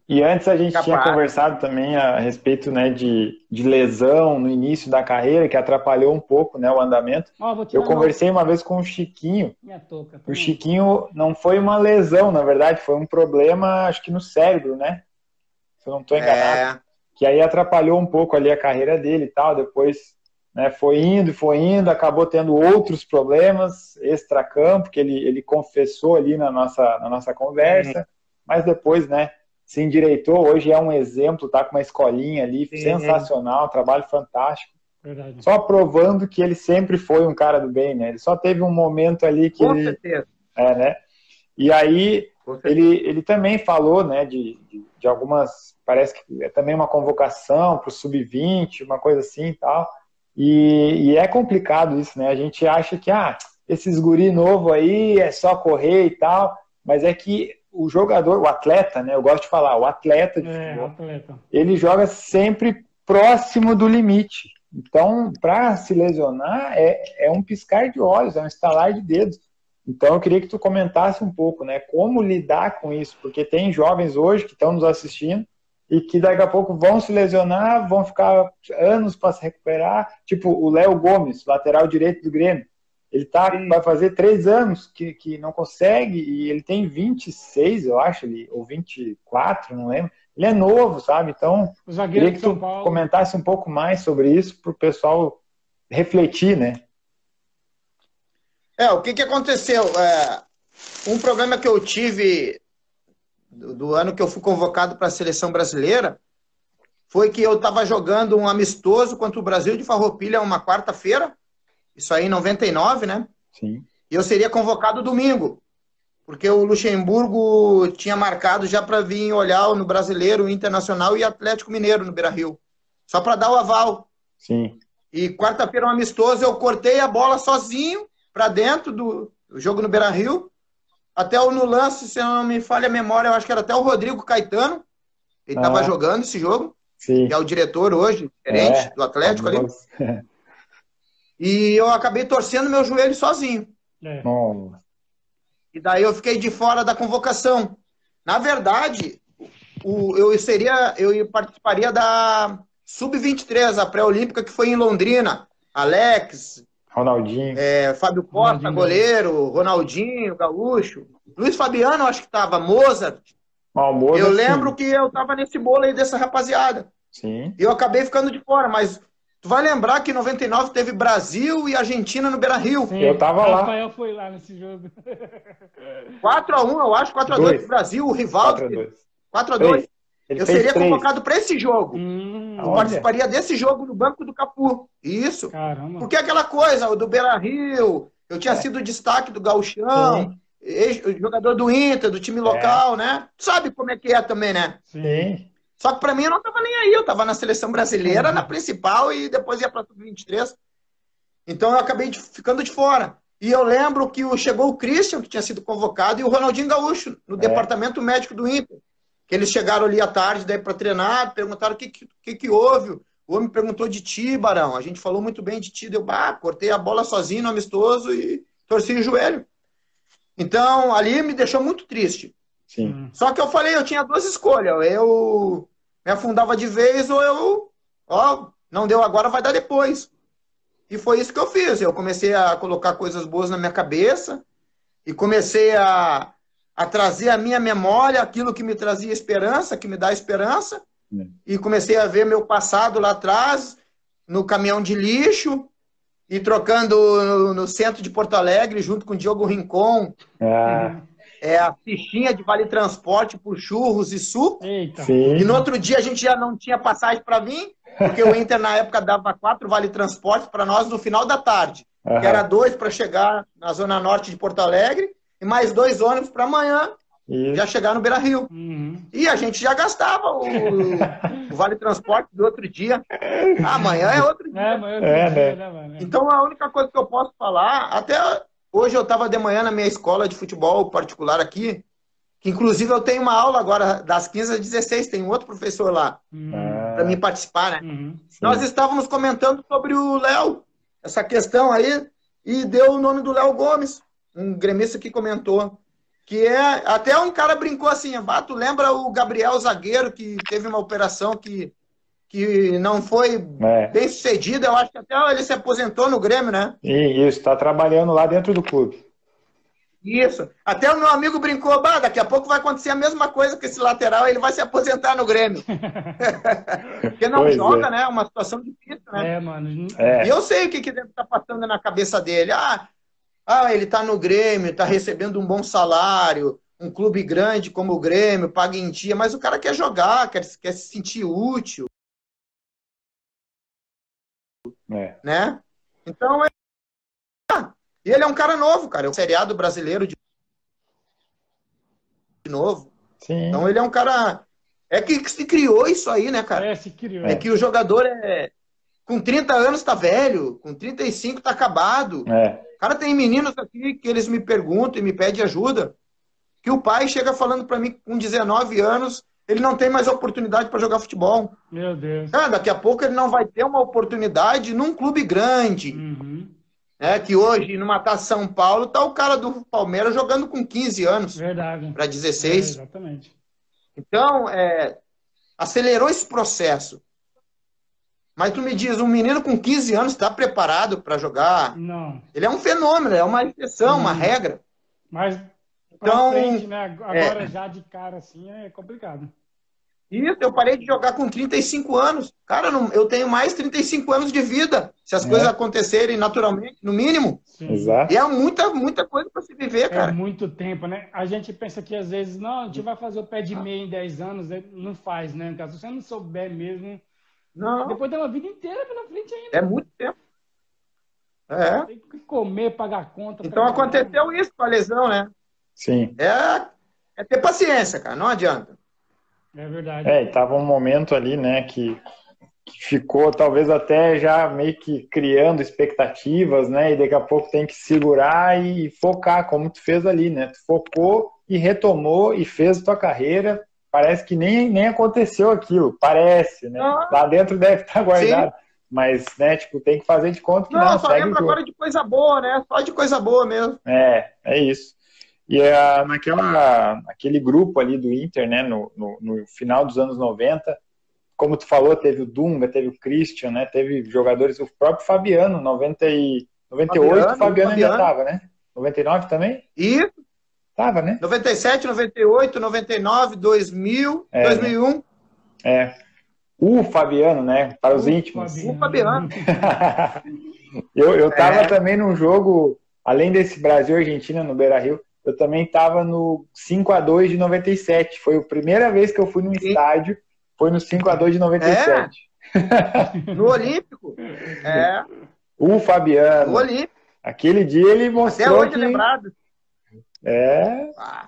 E antes a gente Capaz. tinha conversado também a respeito né, de, de lesão no início da carreira, que atrapalhou um pouco né, o andamento. Oh, eu conversei uma vez com o Chiquinho. Toca, o Chiquinho não foi uma lesão, na verdade, foi um problema, acho que no cérebro, né? Se eu não estou enganado. É. Que aí atrapalhou um pouco ali a carreira dele e tal. Depois né, foi indo e foi indo, acabou tendo outros problemas extra-campo, que ele, ele confessou ali na nossa, na nossa conversa. Uhum. Mas depois, né? se endireitou, hoje é um exemplo, tá com uma escolinha ali, Sim. sensacional, trabalho fantástico. Verdade. Só provando que ele sempre foi um cara do bem, né? Ele só teve um momento ali que com ele... certeza. É, né? E aí ele, ele também falou, né, de, de, de algumas, parece que é também uma convocação para o sub-20, uma coisa assim e tal. E, e, é complicado isso, né? A gente acha que, ah, esses guri novo aí é só correr e tal, mas é que o jogador, o atleta, né? Eu gosto de falar, o atleta de é, futebol, atleta. ele joga sempre próximo do limite. Então, para se lesionar, é, é um piscar de olhos, é um estalar de dedos. Então, eu queria que tu comentasse um pouco, né? Como lidar com isso, porque tem jovens hoje que estão nos assistindo e que daqui a pouco vão se lesionar, vão ficar anos para se recuperar. Tipo o Léo Gomes, lateral direito do Grêmio. Ele tá, vai fazer três anos que, que não consegue e ele tem 26, eu acho, ele, ou 24, não lembro. Ele é novo, sabe? Então, o queria que tu comentasse um pouco mais sobre isso para o pessoal refletir, né? É, o que, que aconteceu? É, um problema que eu tive do, do ano que eu fui convocado para a seleção brasileira foi que eu estava jogando um amistoso contra o Brasil de Farroupilha uma quarta-feira isso aí em 99, né? Sim. E eu seria convocado domingo, porque o Luxemburgo tinha marcado já para vir olhar no Brasileiro, Internacional e Atlético Mineiro no Beira-Rio. Só para dar o aval. Sim. E quarta-feira, um amistoso, eu cortei a bola sozinho para dentro do jogo no Beira-Rio. Até o no lance, se não me falha a memória, eu acho que era até o Rodrigo Caetano. Ele estava ah. jogando esse jogo. Sim. Que é o diretor hoje, gerente é, do Atlético ali. E eu acabei torcendo meu joelho sozinho. É. E daí eu fiquei de fora da convocação. Na verdade, o, eu seria, eu participaria da Sub-23, a pré-olímpica que foi em Londrina. Alex, Ronaldinho, é, Fábio Costa, Ronaldinho. goleiro, Ronaldinho, Gaúcho, Luiz Fabiano, acho que estava, Mozart. Ah, Mozart eu lembro sim. que eu estava nesse bolo aí dessa rapaziada. Sim. E eu acabei ficando de fora, mas Tu vai lembrar que em 99 teve Brasil e Argentina no Beira Rio. Sim, eu tava lá. Rafael foi lá nesse jogo. 4x1, eu acho, 4x2 pro Brasil, o Rivaldo. 4x2. Eu seria três. convocado para esse jogo. Hum, eu olha. participaria desse jogo no banco do Capu. Isso. Caramba. Porque aquela coisa, o do Beira Rio, eu tinha é. sido destaque do Gauchão, jogador do Inter, do time local, é. né? Sabe como é que é também, né? Sim. Só que para mim eu não estava nem aí, eu estava na seleção brasileira, na principal, e depois ia para sub-23. Então eu acabei de, ficando de fora. E eu lembro que chegou o Christian, que tinha sido convocado, e o Ronaldinho Gaúcho, no é. departamento médico do Inter. Que eles chegaram ali à tarde para treinar, perguntaram o que, que, que, houve. O homem perguntou de ti, Barão. A gente falou muito bem de ti. Deu, bah, cortei a bola sozinho no amistoso e torci o joelho. Então, ali me deixou muito triste. Sim. Só que eu falei, eu tinha duas escolhas. Eu me afundava de vez ou eu, ó, não deu agora, vai dar depois. E foi isso que eu fiz. Eu comecei a colocar coisas boas na minha cabeça e comecei a, a trazer à minha memória aquilo que me trazia esperança, que me dá esperança. É. E comecei a ver meu passado lá atrás, no caminhão de lixo, e trocando no, no centro de Porto Alegre, junto com o Diogo Rincon. Ah é, a fichinha de vale transporte por churros e suco. Eita. E no outro dia a gente já não tinha passagem para vir, porque o Inter na época dava quatro vale transporte para nós no final da tarde. Uhum. Que era dois para chegar na zona norte de Porto Alegre e mais dois ônibus para amanhã Isso. já chegar no Beira Rio. Uhum. E a gente já gastava o, o, vale transporte do outro dia. Amanhã é outro dia. É, amanhã é, outro é, dia né? né então a única coisa que eu posso falar, até Hoje eu estava de manhã na minha escola de futebol particular aqui, que inclusive eu tenho uma aula agora das 15 às 16, tem um outro professor lá uhum. para mim participar, né? Uhum, Nós estávamos comentando sobre o Léo, essa questão aí, e deu o nome do Léo Gomes, um gremista que comentou. que é até um cara brincou assim, ah, tu lembra o Gabriel zagueiro que teve uma operação que que não foi é. bem sucedida, eu acho que até ele se aposentou no Grêmio, né? Isso, está trabalhando lá dentro do clube. Isso. Até o meu amigo brincou, bah, daqui a pouco vai acontecer a mesma coisa com esse lateral, ele vai se aposentar no Grêmio. Porque não pois joga, é. né? Uma situação difícil, né? É, mano. É. E eu sei o que, que deve estar tá passando na cabeça dele. Ah, ah ele está no Grêmio, está recebendo um bom salário, um clube grande como o Grêmio, paga em dia, mas o cara quer jogar, quer, quer se sentir útil. É. Né? Então, é e ele é um cara novo, cara. É um seriado brasileiro de novo. Sim. Então ele é um cara. É que se criou isso aí, né, cara? É, se criou. É que o jogador é. Com 30 anos tá velho, com 35 tá acabado. É. Cara, tem meninos aqui que eles me perguntam e me pedem ajuda. Que o pai chega falando para mim com 19 anos, ele não tem mais oportunidade para jogar futebol. Meu Deus. É, daqui a pouco ele não vai ter uma oportunidade num clube grande. Uhum. É que hoje, numa taça São Paulo, tá o cara do Palmeiras jogando com 15 anos. Verdade. Para 16. É, exatamente. Então, é, acelerou esse processo. Mas tu me diz, um menino com 15 anos está preparado para jogar? Não. Ele é um fenômeno, é uma exceção, uma regra. Mas, então, frente, né? agora é... já de cara assim é complicado. Isso, eu parei de jogar com 35 anos. Cara, eu tenho mais 35 anos de vida, se as é. coisas acontecerem naturalmente, no mínimo. Exato. E é muita, muita coisa para se viver, cara. É muito tempo, né? A gente pensa que às vezes, não, a gente vai fazer o pé de meia em 10 anos, não faz, né? Se você não souber mesmo, não. depois tem uma vida inteira pela frente ainda. É muito tempo. É. Tem que comer, pagar conta. Então aconteceu isso com a lesão, né? Sim. É, é ter paciência, cara, não adianta. É verdade. É, e tava um momento ali, né, que, que, ficou talvez até já meio que criando expectativas, né, e daqui a pouco tem que segurar e focar, como tu fez ali, né, tu focou e retomou e fez tua carreira, parece que nem, nem aconteceu aquilo, parece, né, ah, lá dentro deve estar guardado. Sim. Mas, né, tipo, tem que fazer de conta que não. Não, só lembro agora de coisa boa, né? Só de coisa boa mesmo. É, é isso. E é, naquela, naquele grupo ali do Inter, né, no, no, no, final dos anos 90, como tu falou, teve o Dunga, teve o Christian, né, teve jogadores, o próprio Fabiano, 90 e, 98, Fabiano, o Fabiano, ainda estava, né? 99 também? Isso. Tava, né? 97, 98, 99, 2000, é, 2001. Né? É. O Fabiano, né? Para os o íntimos. Fabiano. O Fabiano. eu, eu tava é. também num jogo, além desse Brasil-Argentina no Beira-Rio, eu também estava no 5 a 2 de 97. Foi a primeira vez que eu fui num estádio, foi no 5 a 2 de 97. É? No Olímpico? É. O Fabiano. No Olímpico. Aquele dia ele mostrou Até hoje que... lembrado. É. Ah.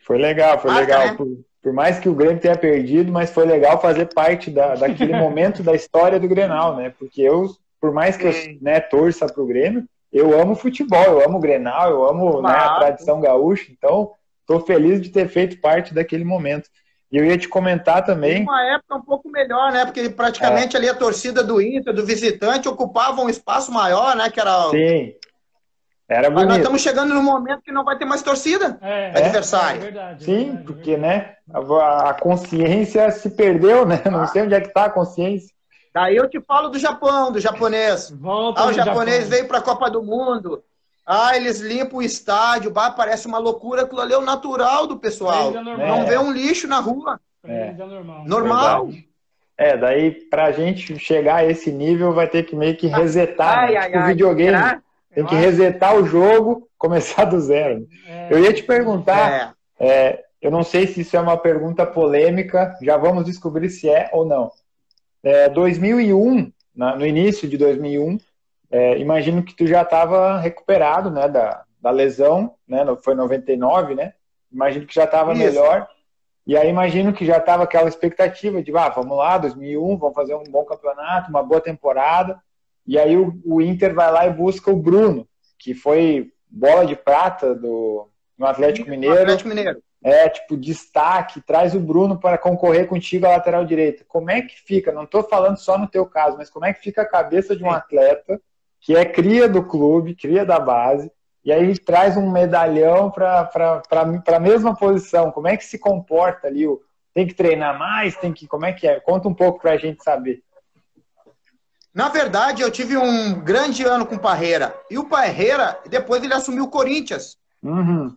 Foi legal, foi legal. Né? Por, por, mais que o Grêmio tenha perdido, mas foi legal fazer parte da, daquele momento da história do Grenal, né? Porque eu, por mais que eu né, torça pro Grêmio, eu amo futebol, eu amo o Grenal, eu amo né, a tradição gaúcha, então estou feliz de ter feito parte daquele momento. E eu ia te comentar também. Uma época um pouco melhor, né? Porque praticamente é. ali a torcida do Inter, do visitante, ocupava um espaço maior, né? Que era. Sim. Era bonito. Mas nós estamos chegando num momento que não vai ter mais torcida é, adversário. É, é verdade, Sim, verdade, porque né, a, a, consciência se perdeu, né? Não ah. sei onde é que está a consciência. Daí eu te falo do Japão, do japonês. Volta ah, o japonês Japão. veio para a Copa do Mundo. Ah, eles limpam o estádio, bah, parece uma loucura, aquilo ali é o natural do pessoal. É Não vê um lixo na rua. É, é normal. É, daí pra gente chegar a esse nível vai ter que meio que resetar. Ai, né? tipo ai, videogame. Ai, tem que resetar o jogo, começar do zero. É. Eu ia te perguntar, é. é. eu não sei se isso é uma pergunta polêmica, já vamos descobrir se é ou não. É, 2001, na, no início de 2001, é, imagino que tu já estava recuperado, né, da, da lesão, né, foi 99, né, imagino que já estava melhor, e aí imagino que já estava aquela expectativa de, ah, vamos lá, 2001, vamos fazer um bom campeonato, uma boa temporada, e aí o, o Inter vai lá e busca o Bruno, que foi bola de prata do no Atlético Mineiro. Atlético Mineiro é, tipo, destaque, traz o Bruno para concorrer contigo à lateral direita. Como é que fica? Não estou falando só no teu caso, mas como é que fica a cabeça de um atleta que é cria do clube, cria da base, e aí traz um medalhão para a mesma posição. Como é que se comporta ali? Tem que treinar mais? Tem que como é que é? Conta um pouco para a gente saber. Na verdade, eu tive um grande ano com o Parreira. E o Parreira, depois ele assumiu o Corinthians. Uhum.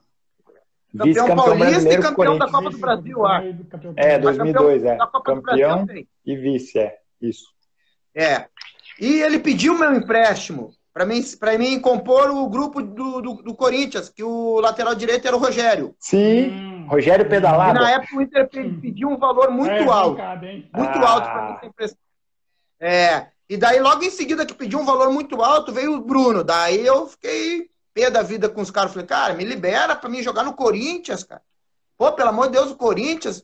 Campeão paulista e campeão da Copa do Brasil, acho. É, 2002, é. Campeão e vice, é. Isso. É. E ele pediu meu empréstimo para mim, para mim compor o grupo do, do, do, Corinthians, que o lateral direito era o Rogério. Sim, hum. Rogério pedalado. E na época o Inter pediu um valor muito é, alto. muito ah. alto para mim ser É, e daí logo em seguida que pediu um valor muito alto, veio o Bruno. Daí eu fiquei pé da vida com os caras. Falei, cara, me libera para mim jogar no Corinthians, cara. Pô, pelo amor de Deus, o Corinthians,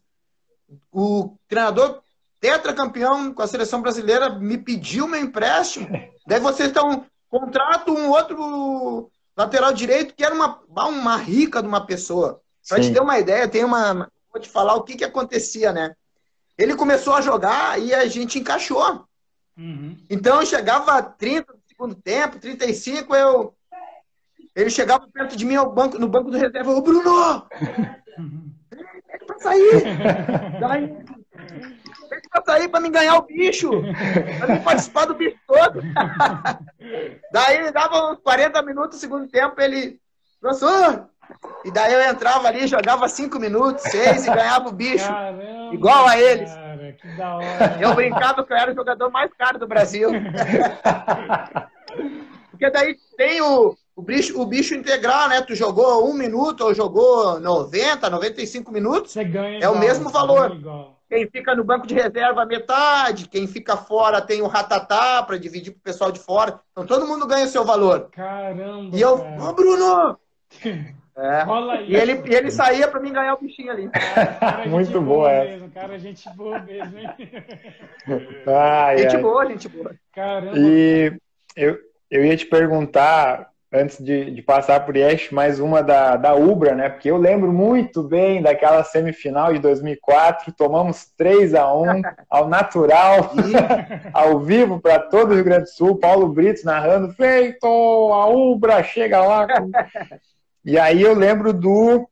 o treinador tetracampeão com a seleção brasileira me pediu meu empréstimo. Daí vocês estão contrato um outro lateral direito que era uma, uma rica de uma pessoa. Para te ter uma ideia, tem uma. Vou te falar o que, que acontecia, né? Ele começou a jogar e a gente encaixou. Uhum. Então chegava 30 no segundo tempo, 35, eu. Ele chegava perto de mim ao banco, no banco do reserva, ô Bruno! É pra sair! Daí, Pede pra sair pra me ganhar o bicho. Pra me participar do bicho todo. daí ele dava uns 40 minutos, segundo tempo, ele. Professor! E daí eu entrava ali, jogava 5 minutos, 6 e ganhava o bicho. Caramba, igual a eles. Cara, que da hora. Eu brincava que eu era o jogador mais caro do Brasil. Porque daí tem o, o, bicho, o bicho integral, né? Tu jogou um minuto ou jogou 90, 95 minutos. Você ganha. É igual, o mesmo valor. Quem fica no banco de reserva, metade. Quem fica fora tem o ratatá para dividir pro pessoal de fora. Então todo mundo ganha o seu valor. Caramba! E eu, ô oh, Bruno! É. E ele, e ele saía para mim ganhar o bichinho ali. Cara, Muito boa essa. Mesmo, cara, gente boa mesmo, hein? Ai, gente ai. boa, gente boa. Caramba! E eu, eu ia te perguntar antes de, de passar por este, mais uma da, da Ubra, né? Porque eu lembro muito bem daquela semifinal de 2004, tomamos 3 a 1 ao natural, ao vivo para todo o Rio Grande do Sul, Paulo Brito narrando, feito, a Ubra chega lá. E aí eu lembro do,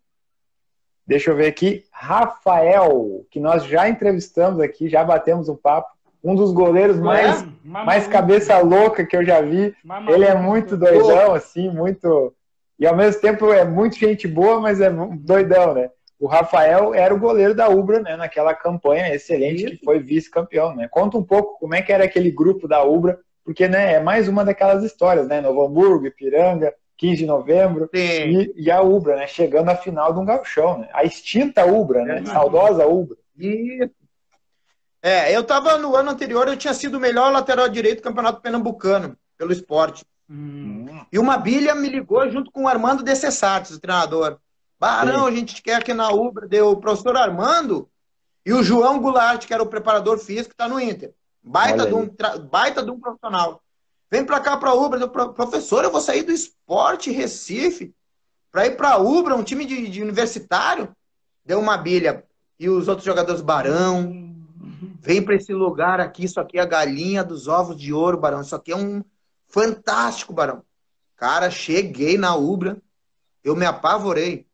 deixa eu ver aqui, Rafael, que nós já entrevistamos aqui, já batemos um papo, um dos goleiros mais, é? mais cabeça louca que eu já vi. Ele é muito doidão, assim, muito. E ao mesmo tempo é muito gente boa, mas é doidão, né? O Rafael era o goleiro da Ubra, né? Naquela campanha excelente que foi vice-campeão, né? Conta um pouco como é que era aquele grupo da Ubra, porque né, é mais uma daquelas histórias, né? Novo Hamburgo, Ipiranga, 15 de novembro e, e, a Ubra, né? Chegando à final de um gauchão, né? A extinta Ubra, né? É. Saudosa Ubra. Isso. É, eu tava no ano anterior, eu tinha sido o melhor lateral direito do Campeonato Pernambucano, pelo esporte. Hum. E uma bilha me ligou junto com o Armando Decessates, o treinador. Barão, a gente quer aqui na Ubra, deu o professor Armando e o João Goulart, que era o preparador físico, está no Inter. Baita de, um, baita de um profissional. Vem para cá para Ubra. Deu, professor, eu vou sair do esporte Recife para ir para Ubra, um time de, de universitário. Deu uma bilha. E os outros jogadores, Barão, Vem para esse lugar aqui, isso aqui é a galinha dos ovos de ouro, Barão. Isso aqui é um fantástico, Barão. Cara, cheguei na Ubra, eu me apavorei.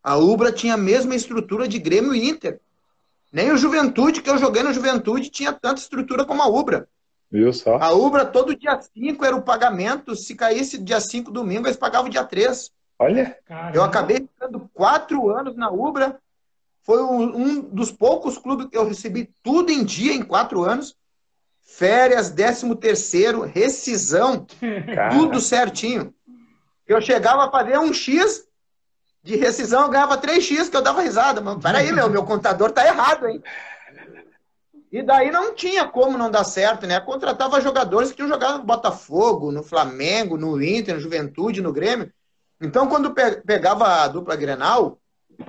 A Ubra tinha a mesma estrutura de Grêmio e Inter. Nem o Juventude, que eu joguei no Juventude, tinha tanta estrutura como a Ubra. Viu só? A Ubra, todo dia 5 era o pagamento. Se caísse dia 5 domingo, eles pagavam dia 3. Olha. Caramba. Eu acabei ficando quatro anos na Ubra foi um, um, dos poucos clubes que eu recebi tudo em dia em quatro anos. Férias, décimo terceiro, rescisão, Cara. tudo certinho. Eu chegava a fazer um X de rescisão, eu ganhava 3X que eu dava risada. Mas peraí, meu, meu contador tá errado, hein? E daí não tinha como não dar certo, né? Contratava jogadores que tinham jogado no Botafogo, no Flamengo, no Inter, no Juventude, no Grêmio. Então, quando pegava a dupla Grenal,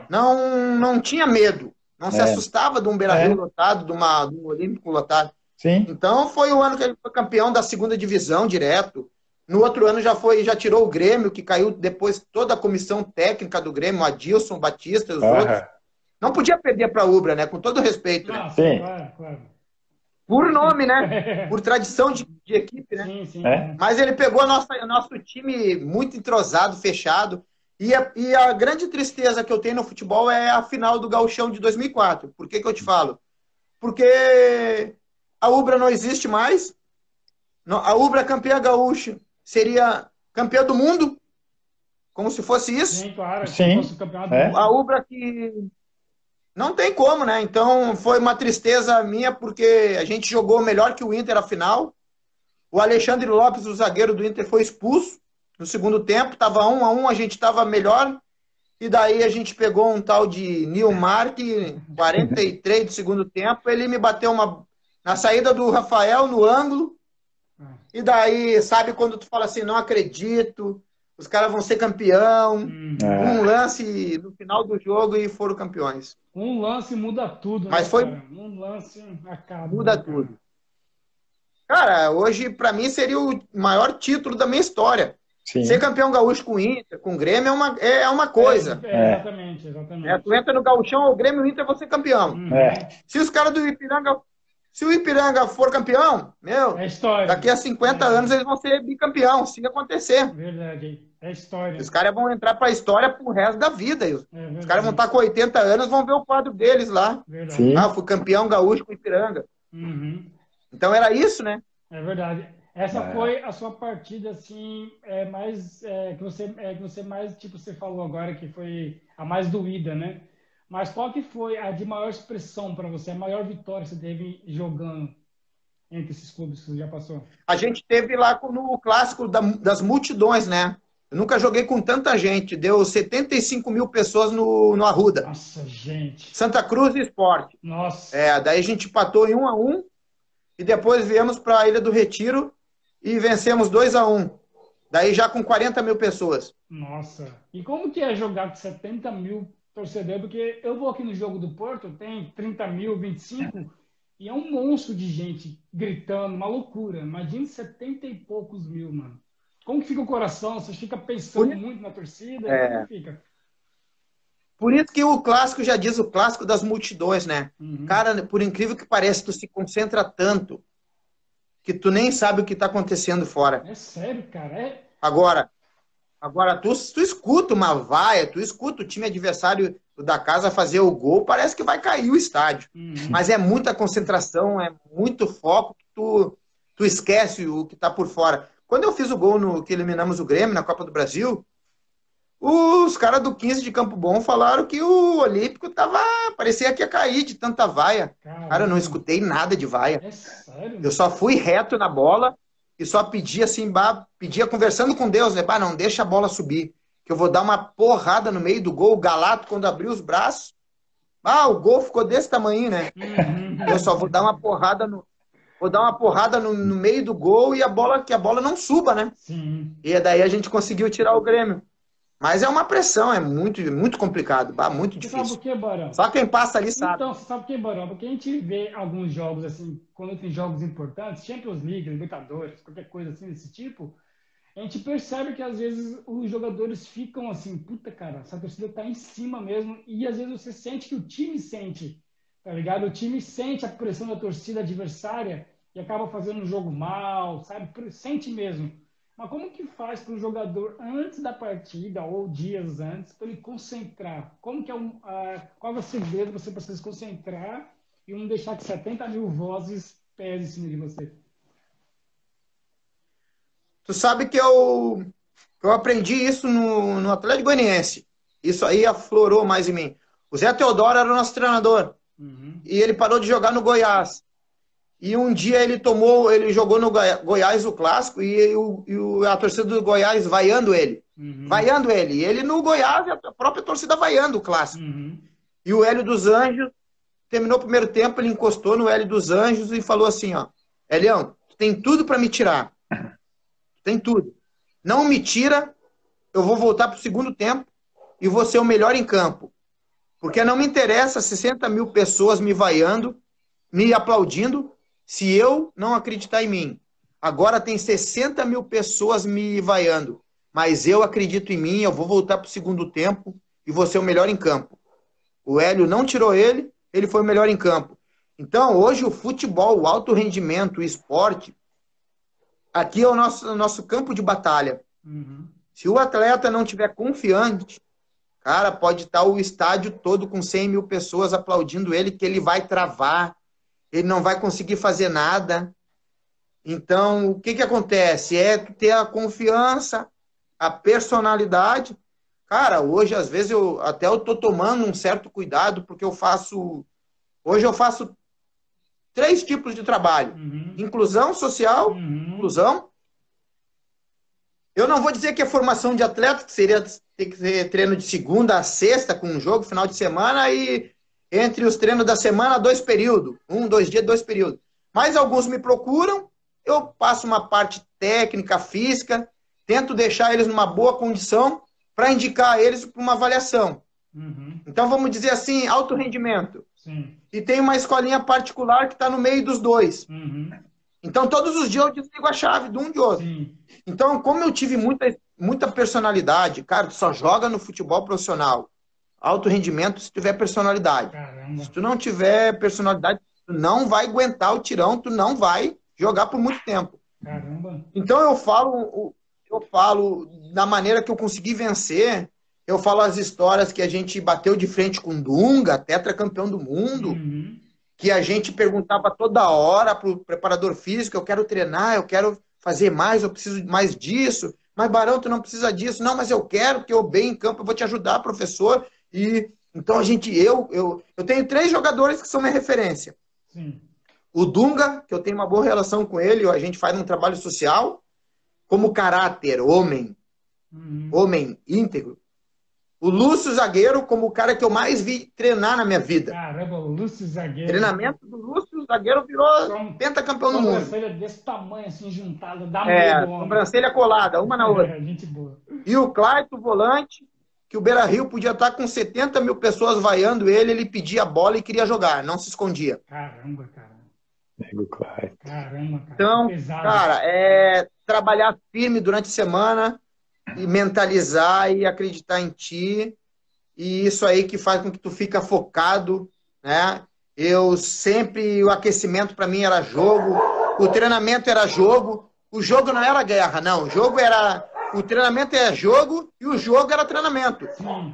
não, não tinha medo, não é. se assustava de um Beira-Rio é. lotado, de, uma, de um Olímpico lotado. Sim. Então foi o ano que ele foi campeão da segunda divisão direto. No outro ano já foi, já tirou o Grêmio, que caiu depois toda a comissão técnica do Grêmio, Adilson, Batista e os uhum. outros. Não podia perder para a Ubra, né? Com todo respeito. Né? Sim. Claro, claro. Por nome, né? Por tradição de, de equipe, né? Sim, sim. É? Mas ele pegou nosso nosso time muito entrosado, fechado. E a, e a, grande tristeza que eu tenho no futebol é a final do Gauchão de 2004. Por que, que eu te falo? Porque a Ubra não existe mais. A Ubra campeã gaúcha seria campeã do mundo, como se fosse isso. Sim, claro. Sim. É. A Ubra que não tem como, né? Então foi uma tristeza minha porque a gente jogou melhor que o Inter a final. O Alexandre Lopes, o zagueiro do Inter, foi expulso no segundo tempo. Tava um a um, a gente tava melhor. E daí a gente pegou um tal de Nilmar, que 43 do segundo tempo, ele me bateu uma na saída do Rafael no ângulo. E daí, sabe quando tu fala assim, não acredito, os caras vão ser campeão, hum. um lance no final do jogo e foram campeões. Um lance muda tudo. Mas né, foi cara? um lance acaba. Muda né, tudo. Cara, hoje para mim seria o maior título da minha história. Sim. Ser campeão gaúcho com o Inter, com o Grêmio é uma, é, é uma coisa. É, é, exatamente, exatamente. É, tu entra no gauchão, o Grêmio e o Inter vão ser campeão. Uhum. É. Se os caras do Ipiranga se o Ipiranga for campeão, meu, é daqui a 50 é. anos eles vão ser bicampeão, se acontecer. Verdade, é história. Os caras vão entrar para a história pro resto da vida. É Os caras vão estar tá com 80 anos, vão ver o quadro deles lá. Verdade. Ah, fui campeão gaúcho com o Ipiranga. Uhum. Então era isso, né? É verdade. Essa é. foi a sua partida, assim, é, mais é, que você é, que você mais tipo você falou agora que foi a mais doída, né? Mas qual que foi a de maior expressão para você, a maior vitória que você teve jogando entre esses clubes que você já passou? A gente teve lá no clássico das multidões, né? Eu nunca joguei com tanta gente. Deu 75 mil pessoas no, no Arruda. Nossa, gente. Santa Cruz Esporte. Nossa. É, daí a gente empatou em 1 a 1 e depois viemos para a Ilha do Retiro e vencemos 2 a 1 Daí já com 40 mil pessoas. Nossa. E como que é jogar com 70 mil torcedor, porque eu vou aqui no jogo do Porto, tem 30 mil, 25, e é um monstro de gente gritando, uma loucura. Imagina 70 e poucos mil, mano. Como que fica o coração? Você fica pensando muito na torcida? É... Como fica? Por isso que o clássico já diz o clássico das multidões, né? Uhum. Cara, por incrível que pareça, tu se concentra tanto que tu nem sabe o que está acontecendo fora. É sério, cara. É... Agora, Agora, tu, tu escuta uma vaia, tu escuta o time adversário da casa fazer o gol, parece que vai cair o estádio. Uhum. Mas é muita concentração, é muito foco, tu, tu esquece o que está por fora. Quando eu fiz o gol no que eliminamos o Grêmio na Copa do Brasil, os caras do 15 de Campo Bom falaram que o Olímpico tava. parecia que ia cair de tanta vaia. Caramba. Cara, eu não escutei nada de vaia. É sério? Eu só fui reto na bola e só pedia assim, bah, pedia conversando com Deus, né? Bah, não deixa a bola subir, que eu vou dar uma porrada no meio do gol. O Galato, quando abriu os braços, ah, o gol ficou desse tamanho, né? Uhum. Eu só vou dar uma porrada no, vou dar uma porrada no, no, meio do gol e a bola que a bola não suba, né? Sim. E daí a gente conseguiu tirar o Grêmio. Mas é uma pressão, é muito, muito complicado, muito você difícil. Sabe por quê, Barão? Só quem passa ali sabe. Então, você sabe por quê, Barão? Porque a gente vê alguns jogos, assim, quando tem jogos importantes, Champions League, Libertadores, qualquer coisa assim desse tipo, a gente percebe que às vezes os jogadores ficam assim, puta cara, essa torcida tá em cima mesmo, e às vezes você sente que o time sente, tá ligado? O time sente a pressão da torcida adversária e acaba fazendo um jogo mal, sabe? Sente mesmo. Mas como que faz para o jogador, antes da partida ou dias antes, para ele concentrar? Como que é um, qual é o segredo você, para se concentrar e não deixar que 70 mil vozes pesem em cima de você? Tu sabe que eu, eu aprendi isso no, no Atlético Goianiense. Isso aí aflorou mais em mim. O Zé Teodoro era o nosso treinador. Uhum. E ele parou de jogar no Goiás. E um dia ele tomou, ele jogou no Goiás o clássico e, o, e a torcida do Goiás vaiando ele. Uhum. Vaiando ele. E ele no Goiás, a própria torcida vaiando o clássico. Uhum. E o Hélio dos Anjos, terminou o primeiro tempo, ele encostou no Hélio dos Anjos e falou assim: ó, Elião, tem tudo para me tirar. Tem tudo. Não me tira, eu vou voltar para o segundo tempo e vou ser o melhor em campo. Porque não me interessa 60 mil pessoas me vaiando, me aplaudindo, se eu não acreditar em mim, agora tem 60 mil pessoas me vaiando, mas eu acredito em mim, eu vou voltar para o segundo tempo e vou ser o melhor em campo. O Hélio não tirou ele, ele foi o melhor em campo. Então, hoje o futebol, o alto rendimento, o esporte, aqui é o nosso, nosso campo de batalha. Uhum. Se o atleta não tiver confiante, cara, pode estar o estádio todo com 100 mil pessoas aplaudindo ele, que ele vai travar, ele não vai conseguir fazer nada. Então, o que, que acontece? É ter a confiança, a personalidade. Cara, hoje, às vezes, eu até eu tô tomando um certo cuidado, porque eu faço. Hoje eu faço três tipos de trabalho: uhum. inclusão social, uhum. inclusão. Eu não vou dizer que é formação de atleta, que seria ter que ser treino de segunda a sexta com um jogo, final de semana, e entre os treinos da semana, dois períodos. Um, dois dias, dois períodos. Mas alguns me procuram, eu passo uma parte técnica, física, tento deixar eles numa boa condição para indicar eles para uma avaliação. Uhum. Então, vamos dizer assim, alto rendimento. Sim. E tem uma escolinha particular que está no meio dos dois. Uhum. Então, todos os dias eu desligo a chave de um de outro. Sim. Então, como eu tive muita, muita personalidade, cara, tu só joga no futebol profissional. Alto rendimento se tiver personalidade. Caramba. Se tu não tiver personalidade, tu não vai aguentar o tirão, tu não vai jogar por muito tempo. Caramba. Então eu falo, eu falo da maneira que eu consegui vencer. Eu falo as histórias que a gente bateu de frente com Dunga, tetracampeão do mundo, uhum. que a gente perguntava toda hora para o preparador físico: eu quero treinar, eu quero fazer mais, eu preciso mais disso. Mas Barão, tu não precisa disso. Não, mas eu quero, porque eu bem em campo, eu vou te ajudar, professor. E então a gente, eu, eu, eu tenho três jogadores que são minha referência. Sim. O Dunga, que eu tenho uma boa relação com ele, a gente faz um trabalho social, como caráter, homem, uhum. homem íntegro. O Lúcio Zagueiro, como o cara que eu mais vi treinar na minha vida. Caramba, o Lúcio Zagueiro. Treinamento do Lúcio Zagueiro virou pentacampeão do mundo. Sobrancelha desse tamanho, assim, juntada, dá é, sobrancelha colada, uma na outra. É, gente boa. E o Claito, volante, que o Beira Rio podia estar com 70 mil pessoas vaiando ele, ele pedia a bola e queria jogar, não se escondia. Caramba, cara. Caramba, cara. Então, cara, é trabalhar firme durante a semana e mentalizar e acreditar em ti. E isso aí que faz com que tu fica focado, né? Eu sempre o aquecimento para mim era jogo, o treinamento era jogo, o jogo não era guerra, não. O jogo era o treinamento é jogo e o jogo era treinamento.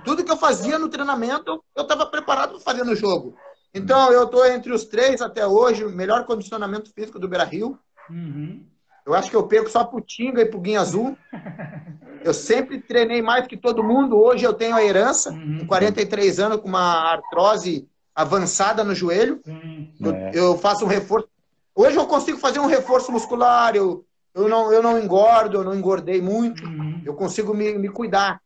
Tudo que eu fazia no treinamento, eu estava preparado para fazer no jogo. Então, eu estou entre os três até hoje, o melhor condicionamento físico do Beira Rio. Uhum. Eu acho que eu perco só pro Tinga e pro Guinha Azul. Eu sempre treinei mais que todo mundo. Hoje eu tenho a herança, uhum. com 43 anos, com uma artrose avançada no joelho. Uhum. Eu, é. eu, faço um reforço. Hoje eu consigo fazer um reforço muscular. Eu, eu, não, eu não engordo, eu não engordei muito. Uhum. Eu consigo me, me cuidar.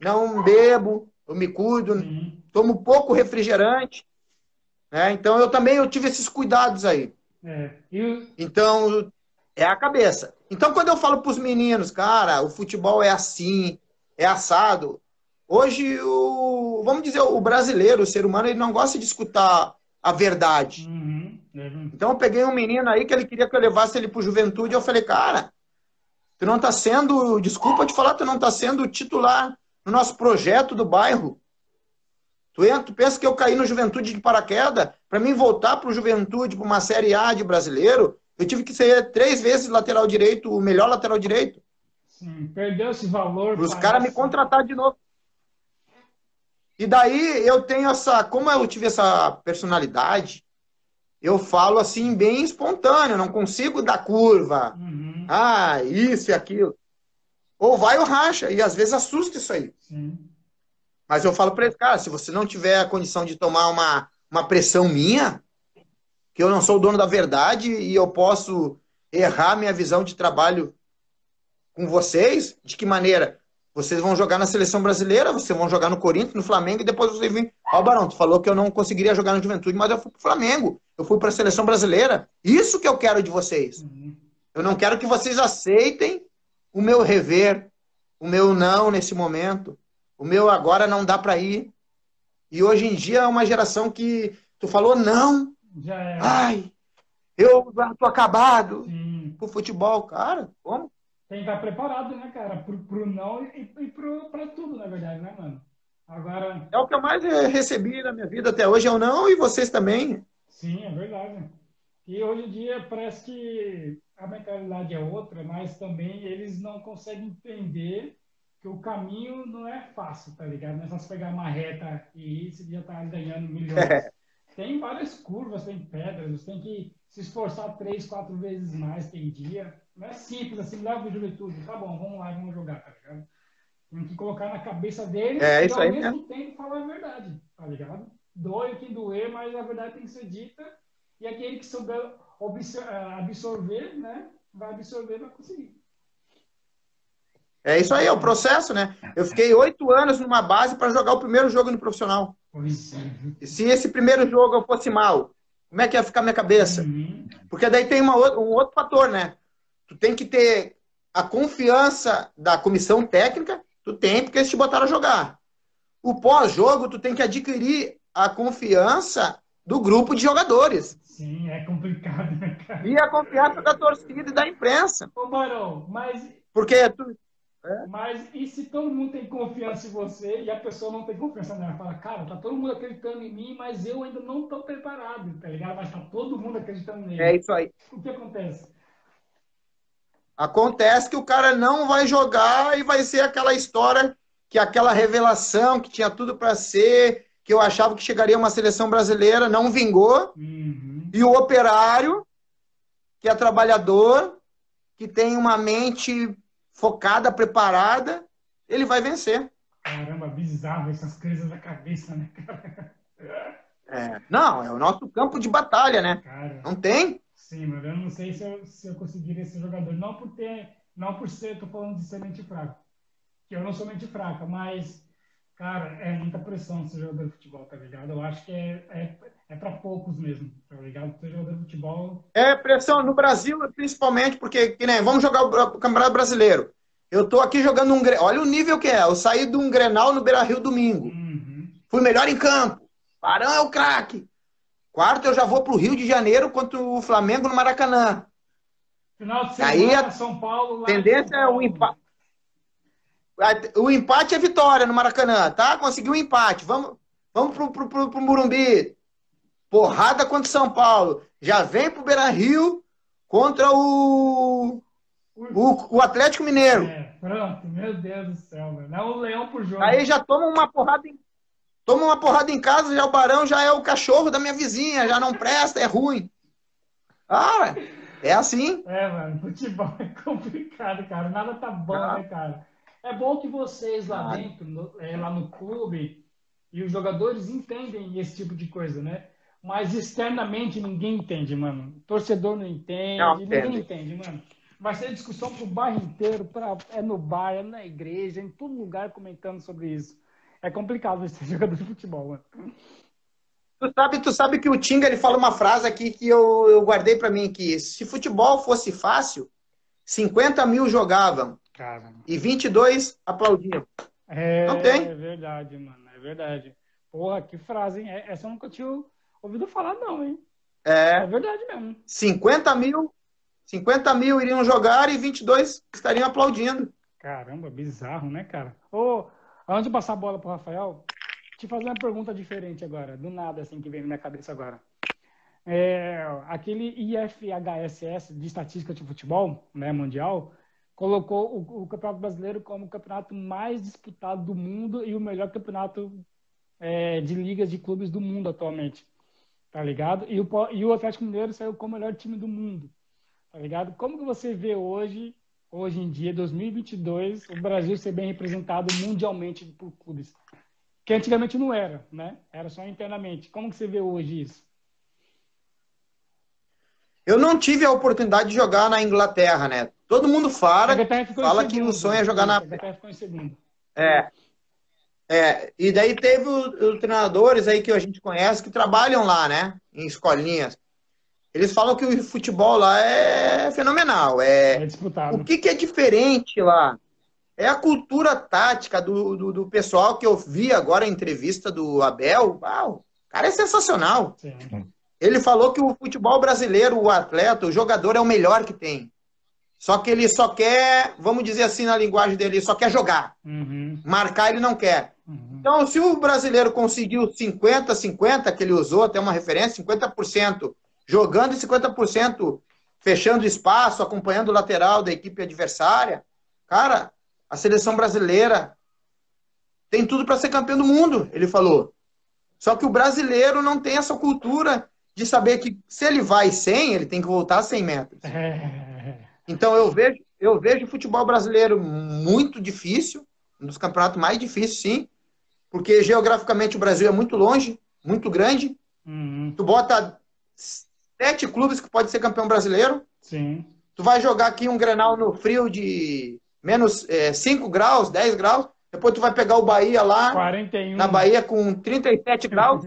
Não bebo, eu me cuido. Uhum. Tomo pouco refrigerante. Né? Então eu também eu tive esses cuidados aí. É. Eu... Então é a cabeça. Então quando eu falo para os meninos, cara, o futebol é assim, é assado. Hoje o vamos dizer o brasileiro, o ser humano, ele não gosta de escutar a verdade. Uhum. Uhum. Então eu peguei um menino aí que ele queria que eu levasse ele para juventude. Eu falei, cara, tu não está sendo, desculpa te falar, tu não está sendo titular no nosso projeto do bairro. Tu, entra, tu pensa que eu caí no Juventude de paraquedas? Para mim voltar para o Juventude, para uma Série A de brasileiro, eu tive que ser três vezes lateral direito, o melhor lateral direito. Sim, perdeu esse valor. Os caras me contratar de novo. E daí eu tenho essa. Como eu tive essa personalidade, eu falo assim, bem espontâneo, não consigo dar curva. Uhum. Ah, isso e aquilo. Ou vai ou racha. E às vezes assusta isso aí. Sim. Mas eu falo para ele, cara, se você não tiver a condição de tomar uma, uma pressão minha, que eu não sou o dono da verdade e eu posso errar minha visão de trabalho com vocês, de que maneira? Vocês vão jogar na seleção brasileira, vocês vão jogar no Corinthians, no Flamengo, e depois vocês vêm. Ó, oh, Barão, tu falou que eu não conseguiria jogar na juventude, mas eu fui pro Flamengo, eu fui para a seleção brasileira. Isso que eu quero de vocês. Uhum. Eu não quero que vocês aceitem o meu rever, o meu não nesse momento. O meu agora não dá para ir. E hoje em dia é uma geração que tu falou não. Já é. Ai, eu tô acabado Sim. pro futebol, cara. Como? Tem que estar preparado, né, cara? Pro, pro não e, e pro, pra tudo, na verdade, né, mano? Agora. É o que eu mais recebi na minha vida até hoje, é o não, e vocês também. Sim, é verdade. E hoje em dia parece que a mentalidade é outra, mas também eles não conseguem entender que o caminho não é fácil, tá ligado? Não é só você pegar uma reta e ir, você já tá ganhando milhões. tem várias curvas, tem pedras, você tem que se esforçar três, quatro vezes mais tem dia. Não é simples assim, leva o juventude, tá bom, vamos lá, vamos jogar, tá ligado? Tem que colocar na cabeça deles é, e ao mesmo tempo falar a verdade, tá ligado? Doe quem doer, mas a verdade tem que ser dita e aquele que souber eh, absorver, né, vai absorver, vai conseguir. É isso aí, é o processo, né? Eu fiquei oito anos numa base para jogar o primeiro jogo no profissional. É. E se esse primeiro jogo eu fosse mal, como é que ia ficar minha cabeça? Uhum. Porque daí tem uma, um outro fator, né? Tu tem que ter a confiança da comissão técnica, tu tem, porque eles te botaram a jogar. O pós-jogo, tu tem que adquirir a confiança do grupo de jogadores. Sim, é complicado, né, cara? E a confiança da torcida e da imprensa. Ô, Barão, mas. Porque tu, é? Mas e se todo mundo tem confiança em você e a pessoa não tem confiança nela? Fala, cara, tá todo mundo acreditando em mim, mas eu ainda não tô preparado, tá ligado? Mas tá todo mundo acreditando nele. É isso aí. O que acontece? Acontece que o cara não vai jogar e vai ser aquela história que aquela revelação que tinha tudo para ser, que eu achava que chegaria uma seleção brasileira, não vingou. Uhum. E o operário, que é trabalhador, que tem uma mente focada, preparada, ele vai vencer. Caramba, bizarro essas coisas da cabeça, né, cara? É, não, é o nosso campo de batalha, né? Cara, não tem? Sim, mas eu não sei se eu, se eu conseguiria ser jogador. Não por ter, não por ser, tô falando de ser mente fraca. Que eu não sou mente fraca, mas, cara, é muita pressão ser jogador de futebol, tá ligado? Eu acho que é, é, é para poucos mesmo, tá ligado? Ser jogador de futebol. É pressão no Brasil, principalmente, porque, que nem, vamos jogar o Campeonato Brasileiro. Eu tô aqui jogando um. Olha o nível que é. Eu saí de um Grenal no Beira Rio domingo. Uhum. Fui melhor em campo. Barão é o craque. Quarto, eu já vou pro Rio de Janeiro contra o Flamengo no Maracanã. Final de semana, Aí, São Paulo. Lá tendência é o empate. O empate é vitória no Maracanã, tá? Conseguiu um empate. Vamos, vamos pro, pro, pro, pro Murumbi. Porrada contra o São Paulo. Já vem pro Beira Rio contra o o, o Atlético Mineiro. É, pronto, meu Deus do céu, mano. Não o leão por jogo. Aí já toma uma porrada em, toma uma porrada em casa, já o Barão já é o cachorro da minha vizinha, já não presta, é ruim. Ah, é assim. É, mano, futebol é complicado, cara. Nada tá bom, ah. né, cara? É bom que vocês lá ah. dentro, no, é, lá no clube, e os jogadores entendem esse tipo de coisa, né? Mas externamente ninguém entende, mano. Torcedor não entende, não, ninguém entende, mano. Vai ser discussão para o bairro inteiro, pra, é no bar, é na igreja, em todo lugar comentando sobre isso. É complicado ser jogador de futebol, mano. Tu sabe, tu sabe que o Tinga ele fala uma frase aqui que eu, eu guardei para mim que se futebol fosse fácil, 50 mil jogavam Cara. e 22 aplaudiam. É, Não tem? É verdade, mano, é verdade. Porra, que frase, hein? Essa eu nunca tinha ouvido falar, não, hein? É, é verdade mesmo. 50 mil 50 mil iriam jogar e 22 estariam aplaudindo. Caramba, bizarro, né, cara? Ô, antes de passar a bola pro Rafael, te fazer uma pergunta diferente agora, do nada, assim, que vem na minha cabeça agora. É, aquele IFHSS de estatística de futebol, né, mundial, colocou o, o, Campeonato Brasileiro como o campeonato mais disputado do mundo e o melhor campeonato é, de ligas de clubes do mundo atualmente, tá ligado? E o, e o Atlético Mineiro saiu como o melhor time do mundo tá ligado? Como que você vê hoje, hoje em dia, 2022, o Brasil ser bem representado mundialmente por clubes? Que antigamente não era, né? Era só internamente. Como que você vê hoje isso? Eu não tive a oportunidade de jogar na Inglaterra, né? Todo mundo fala, fala que o sonho é jogar na. ficou em segundo. É. É, e daí teve os treinadores aí que a gente conhece que trabalham lá, né? Em escolinhas. Eles falam que o futebol lá é fenomenal. É, é disputado. O que, que, é diferente lá? É a cultura tática do, do, do, pessoal que eu vi agora a entrevista do Abel. Uau, o cara é sensacional. Sim. Ele falou que o futebol brasileiro, o atleta, o jogador é o melhor que tem. Só que ele só quer, vamos dizer assim na linguagem dele, só quer jogar. Uhum. Marcar ele não quer. Uhum. Então, se o brasileiro conseguiu 50, 50, que ele usou até uma referência, 50% jogando e 50% fechando espaço, acompanhando o lateral da equipe adversária, cara, a seleção brasileira tem tudo para ser campeão do mundo, ele falou. Só que o brasileiro não tem essa cultura de saber que se ele vai 100, ele tem que voltar 100 metros. Então eu vejo, eu vejo o futebol brasileiro muito difícil, um dos campeonatos mais difíceis, sim, porque geograficamente o Brasil é muito longe, muito grande. Uhum. Tu bota sete clubes que pode ser campeão brasileiro. Sim. Tu vai jogar aqui um Grenal no frio de menos é, 5 graus, 10 graus. Depois tu vai pegar o Bahia lá 41. na Bahia com 37 graus.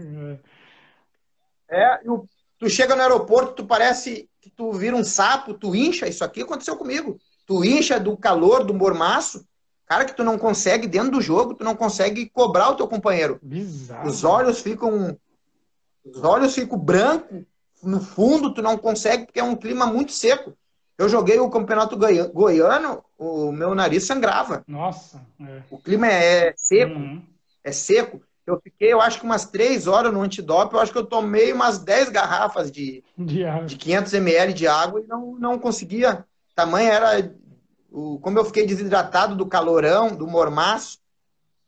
é, e o, tu chega no aeroporto, tu parece que tu vira um sapo, tu incha. Isso aqui aconteceu comigo. Tu incha do calor, do mormaço. Cara, que tu não consegue, dentro do jogo, tu não consegue cobrar o teu companheiro. Bizarro. Os olhos ficam. Os olhos ficam brancos, no fundo tu não consegue porque é um clima muito seco. Eu joguei o campeonato goiano, o meu nariz sangrava. Nossa. É. O clima é seco. Uhum. É seco. Eu fiquei, eu acho que umas três horas no antidoping. Eu acho que eu tomei umas 10 garrafas de, de, de 500 ml de água e não, não conseguia. Tamanho era. O, como eu fiquei desidratado do calorão, do mormaço,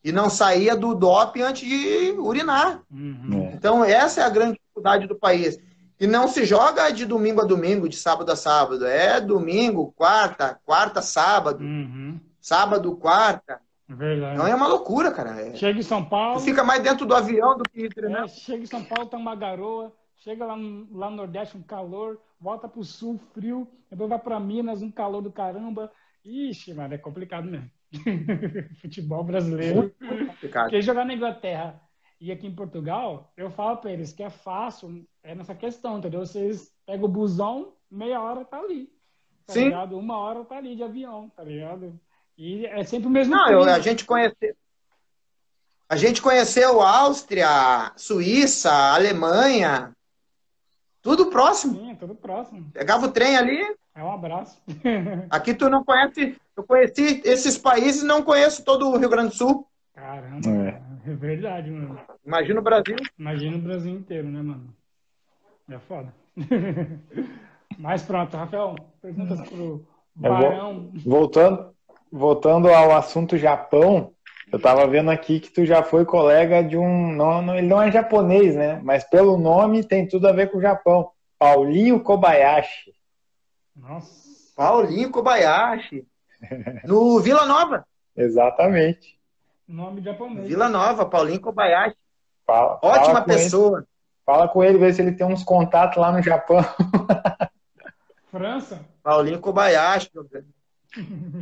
e não saía do doping antes de urinar. Uhum. Então, essa é a grande dificuldade do país. E não se joga de domingo a domingo, de sábado a sábado. É domingo, quarta, quarta, sábado. Uhum. Sábado, quarta. Verdade. Não é uma loucura, cara. É... Chega em São Paulo. Tu fica mais dentro do avião do que treinar. É, chega em São Paulo, tá uma garoa. Chega lá no, lá no Nordeste, um calor. Volta pro Sul, frio. Depois vai pra Minas, um calor do caramba. Ixi, mano, é complicado mesmo. Futebol brasileiro. Quem jogar na Inglaterra e aqui em Portugal, eu falo para eles que é fácil, é nessa questão, entendeu? Vocês pegam o busão, meia hora tá ali. Tá Sim. ligado? Uma hora tá ali de avião, tá ligado? E é sempre o mesmo Não, eu, a gente conheceu. A gente conheceu Áustria, Suíça, Alemanha, tudo próximo. Sim, tudo próximo. Pegava o trem ali. É um abraço. Aqui tu não conhece. Eu conheci esses países não conheço todo o Rio Grande do Sul. Caramba. É. É verdade, mano. Imagina o Brasil. Imagina o Brasil inteiro, né, mano? É foda. Mas pronto, Rafael, perguntas pro Barão. Voltando, voltando ao assunto Japão, eu tava vendo aqui que tu já foi colega de um. Não, não, ele não é japonês, né? Mas pelo nome tem tudo a ver com o Japão. Paulinho Kobayashi. Nossa. Paulinho Kobayashi. No Vila Nova. Exatamente. Nome japonês. Vila Nova, Paulinho Kobayashi. Fala, Ótima fala pessoa. Ele. Fala com ele, vê se ele tem uns contatos lá no Japão. França? Paulinho Kobayashi.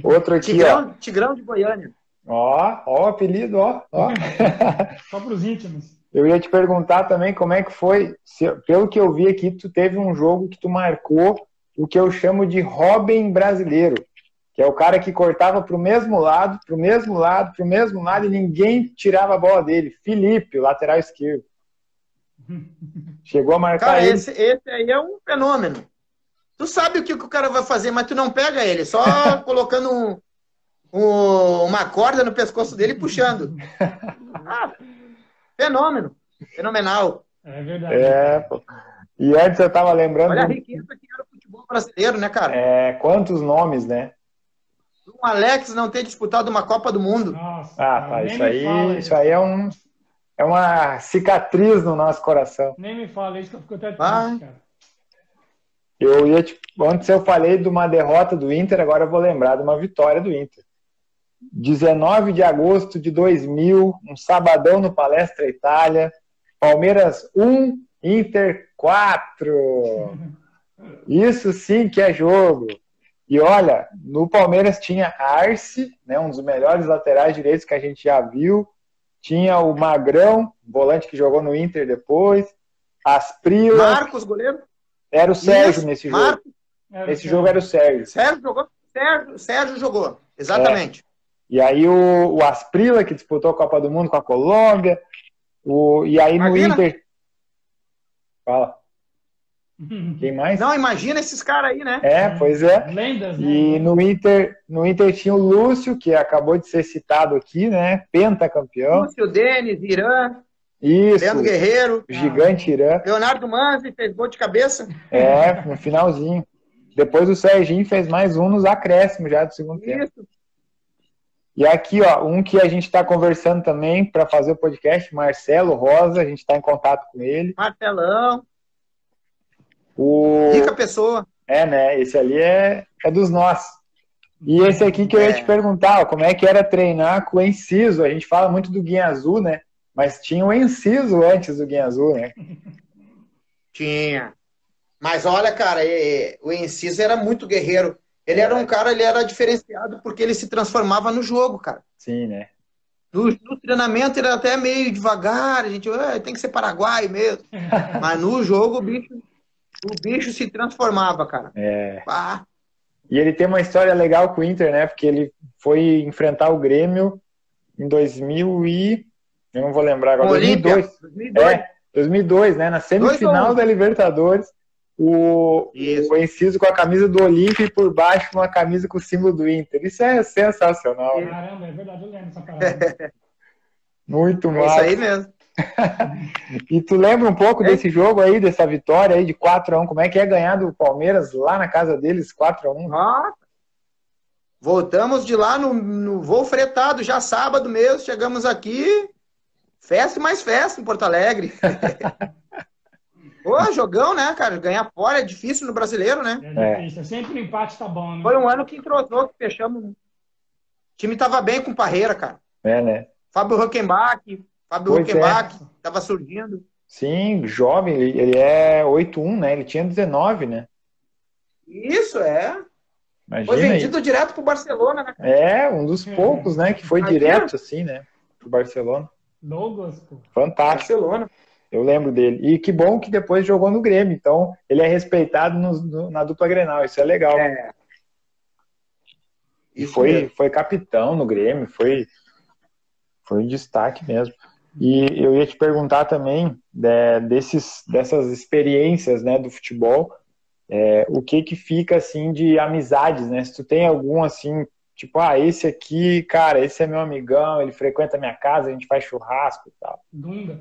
Outro aqui, Tigrão, ó. Tigrão de Goiânia. Ó, ó, apelido, ó. ó. Só para os íntimos. Eu ia te perguntar também como é que foi, se, pelo que eu vi aqui, tu teve um jogo que tu marcou o que eu chamo de Robin brasileiro que é o cara que cortava para o mesmo lado, para o mesmo lado, para o mesmo lado e ninguém tirava a bola dele. Felipe, lateral esquerdo. Chegou a marcar cara, ele. Esse, esse aí é um fenômeno. Tu sabe o que, que o cara vai fazer, mas tu não pega ele, só colocando um, um, uma corda no pescoço dele e puxando. Ah, fenômeno. Fenomenal. É verdade. É, pô. E antes eu tava lembrando. Olha a riqueza que era o futebol brasileiro, né, cara? É, quantos nomes, né? o Alex não ter disputado uma Copa do Mundo. Nossa, ah, tá, isso aí, isso aí é um é uma cicatriz no nosso coração. Nem me fala isso que eu fico até triste, ah. cara. Eu ia, tipo, antes eu falei de uma derrota do Inter, agora eu vou lembrar de uma vitória do Inter. 19 de agosto de 2000, um sabadão no Palestra Itália, Palmeiras 1, Inter 4. Isso sim que é jogo. E olha, no Palmeiras tinha Arce, né, um dos melhores laterais direitos que a gente já viu. Tinha o Magrão, volante que jogou no Inter depois. Asprila. Marcos, goleiro. Era o Sérgio Isso, nesse jogo. Nesse jogo era o Sérgio. Sérgio jogou? Sérgio, Sérgio jogou, exatamente. É. E aí o, o Asprila, que disputou a Copa do Mundo com a Colômbia. O, e aí no Inter. Fala. Quem mais? Não, imagina esses caras aí, né? É, pois é. Lendas, né? E no Inter, no Inter tinha o Lúcio, que acabou de ser citado aqui, né? Pentacampeão. Lúcio, Denis, Irã. Isso. Leandro Guerreiro. Gigante Irã. Leonardo Manzi fez gol de cabeça. É, no finalzinho. Depois o Serginho fez mais um nos acréscimos já do segundo Isso. tempo. E aqui, ó, um que a gente está conversando também para fazer o podcast, Marcelo Rosa, a gente está em contato com ele. Marcelão. O... Rica pessoa. É, né? Esse ali é, é dos nossos. E esse aqui que eu ia te é. perguntar, ó, como é que era treinar com o Enciso? A gente fala muito do Guinha Azul, né? Mas tinha o Enciso antes do Guinha Azul, né? Tinha. Mas olha, cara, o Enciso era muito guerreiro. Ele era um cara, ele era diferenciado porque ele se transformava no jogo, cara. Sim, né? No, no treinamento ele era até meio devagar, a gente ah, tem que ser paraguai mesmo. Mas no jogo o bicho, o bicho se transformava, cara. É. E ele tem uma história legal com o Inter, né? Porque ele foi enfrentar o Grêmio em 2000 e eu não vou lembrar agora, 2002. 2002. É, 2002, né? Na semifinal da Libertadores o, o inciso com a camisa do Olímpia e por baixo uma camisa com o símbolo do Inter. Isso é sensacional. Caramba, é verdade, eu lembro essa parada. Muito mal. É isso aí mesmo. e tu lembra um pouco é. desse jogo aí, dessa vitória aí de 4x1? Como é que é ganhar do Palmeiras lá na casa deles, 4x1? Ah, voltamos de lá no, no voo fretado, já sábado mesmo, chegamos aqui, festa e mais festa em Porto Alegre. Pô, jogão, né, cara? Ganhar fora é difícil no brasileiro, né? É difícil. É. Sempre o empate tá bom, né? Foi um ano que entrosou, que fechamos. O time tava bem com Parreira, cara. É, né? Fábio Huckenbach, Fábio Huckenbach, é. tava surgindo. Sim, jovem, ele, ele é 8-1, né? Ele tinha 19, né? Isso, é. Imagina foi vendido aí. direto pro Barcelona, né? É, um dos poucos, né? Que foi direto, assim, né? Pro Barcelona. Douglas, pô. Fantástico. Barcelona. Eu lembro dele. E que bom que depois jogou no Grêmio. Então, ele é respeitado no, no, na dupla Grenal. Isso é legal. É. E foi, foi capitão no Grêmio. Foi, foi um destaque mesmo. E eu ia te perguntar também de, desses, dessas experiências né, do futebol. É, o que que fica assim de amizades, né? Se tu tem algum assim, tipo, ah, esse aqui, cara, esse é meu amigão, ele frequenta a minha casa, a gente faz churrasco e tal. Dunga.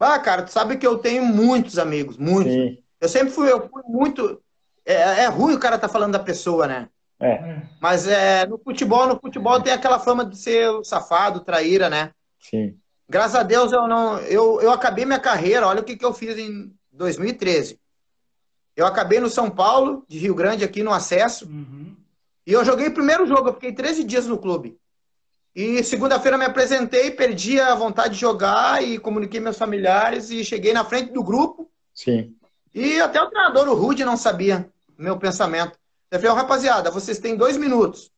Ah, cara, tu sabe que eu tenho muitos amigos, muitos. Sim. Eu sempre fui, eu fui muito. É, é ruim o cara tá falando da pessoa, né? É. Mas é, no futebol, no futebol tem aquela fama de ser safado, traíra, né? Sim. Graças a Deus eu não. Eu, eu acabei minha carreira, olha o que, que eu fiz em 2013. Eu acabei no São Paulo, de Rio Grande, aqui no acesso. Uhum. E eu joguei o primeiro jogo, eu fiquei 13 dias no clube. E segunda-feira me apresentei, perdi a vontade de jogar e comuniquei meus familiares e cheguei na frente do grupo. Sim. E até o treinador, o Rude, não sabia meu pensamento. Eu rapaziada, vocês têm dois minutos.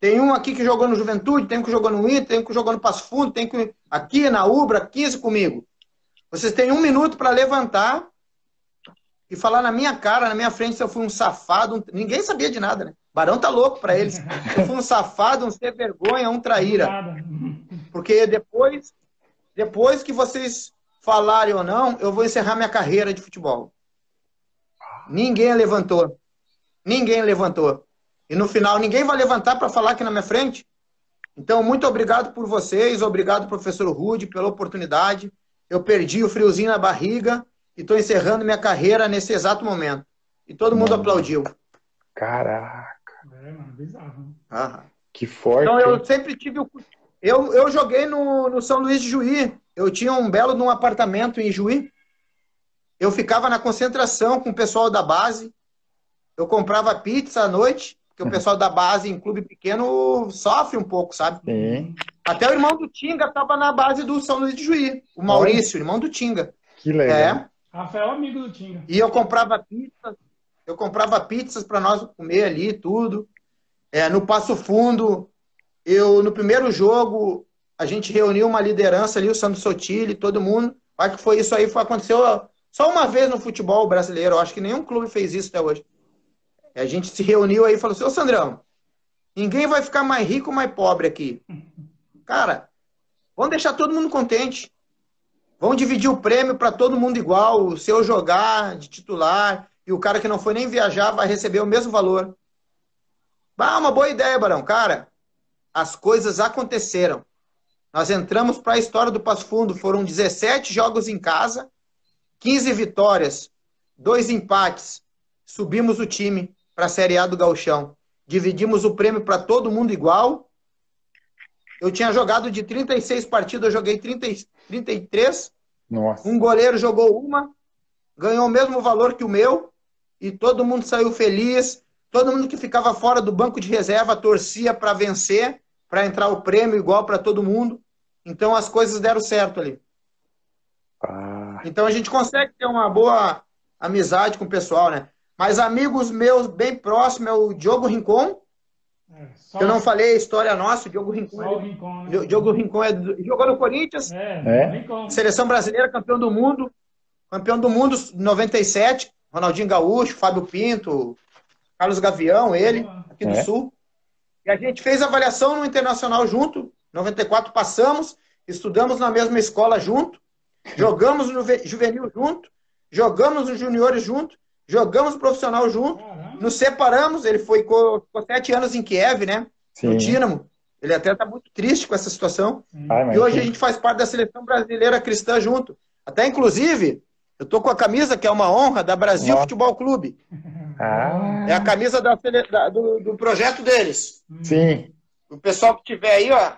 Tem um aqui que jogou no Juventude, tem um que jogou no Inter, tem um que jogou no Passo Fundo, tem que aqui na Ubra, 15 comigo. Vocês têm um minuto para levantar e falar na minha cara, na minha frente, se eu fui um safado. Um... Ninguém sabia de nada, né? Barão tá louco para eles. Eu fui um safado, um sem vergonha, um traíra. Porque depois, depois que vocês falarem ou não, eu vou encerrar minha carreira de futebol. Ninguém levantou. Ninguém levantou. E no final, ninguém vai levantar para falar aqui na minha frente. Então, muito obrigado por vocês, obrigado, professor Rude, pela oportunidade. Eu perdi o friozinho na barriga e estou encerrando minha carreira nesse exato momento. E todo mundo aplaudiu. Caraca. É, mano, bizarro. Ah. Que forte. Então eu sempre tive o. Eu, eu joguei no, no São Luís de Juí. Eu tinha um belo num apartamento em Juí. Eu ficava na concentração com o pessoal da base. Eu comprava pizza à noite, porque o pessoal da base em clube pequeno sofre um pouco, sabe? Sim. Até o irmão do Tinga estava na base do São Luís de Juí. O Maurício, irmão do Tinga. Que legal. É. Rafael, amigo do Tinga. E eu comprava pizza, eu comprava pizzas para nós comer ali, tudo. É, no Passo Fundo, eu no primeiro jogo, a gente reuniu uma liderança ali, o Sandro Sotile, todo mundo. Acho que foi isso aí, foi, aconteceu só uma vez no futebol brasileiro. Acho que nenhum clube fez isso até hoje. A gente se reuniu aí e falou assim, ô Sandrão, ninguém vai ficar mais rico ou mais pobre aqui. Cara, vamos deixar todo mundo contente. Vão dividir o prêmio para todo mundo igual, o seu jogar de titular e o cara que não foi nem viajar vai receber o mesmo valor. Ah, uma boa ideia, Barão. Cara, as coisas aconteceram. Nós entramos para a história do Passo Fundo, foram 17 jogos em casa, 15 vitórias, dois empates. Subimos o time para a Série A do Gauchão. Dividimos o prêmio para todo mundo igual. Eu tinha jogado de 36 partidas, eu joguei 30, 33. Nossa. Um goleiro jogou uma, ganhou o mesmo valor que o meu, e todo mundo saiu feliz. Todo mundo que ficava fora do banco de reserva torcia para vencer, para entrar o prêmio igual para todo mundo. Então as coisas deram certo ali. Ah. Então a gente consegue ter uma boa amizade com o pessoal, né? Mas amigos meus bem próximos é o Diogo Rincon. É, eu não falei a história nossa, o Diogo Rincon. Só o Rincon né? Diogo Rincon é do, jogou no Corinthians. É, é. Seleção brasileira, campeão do mundo. Campeão do mundo 97. Ronaldinho Gaúcho, Fábio Pinto, Carlos Gavião, ele, aqui do é. Sul. E a gente fez avaliação no Internacional junto. 94 passamos, estudamos na mesma escola junto, jogamos no juvenil junto, jogamos nos juniores junto, jogamos profissional junto, nos separamos. Ele foi com, sete anos em Kiev, né? Sim. No Dínamo. Ele até está muito triste com essa situação. e hoje a gente faz parte da seleção brasileira cristã junto. Até, inclusive, eu tô com a camisa que é uma honra da Brasil Futebol Clube. Ah. É a camisa da, da, do, do, projeto deles. Sim. O pessoal que tiver aí, ó,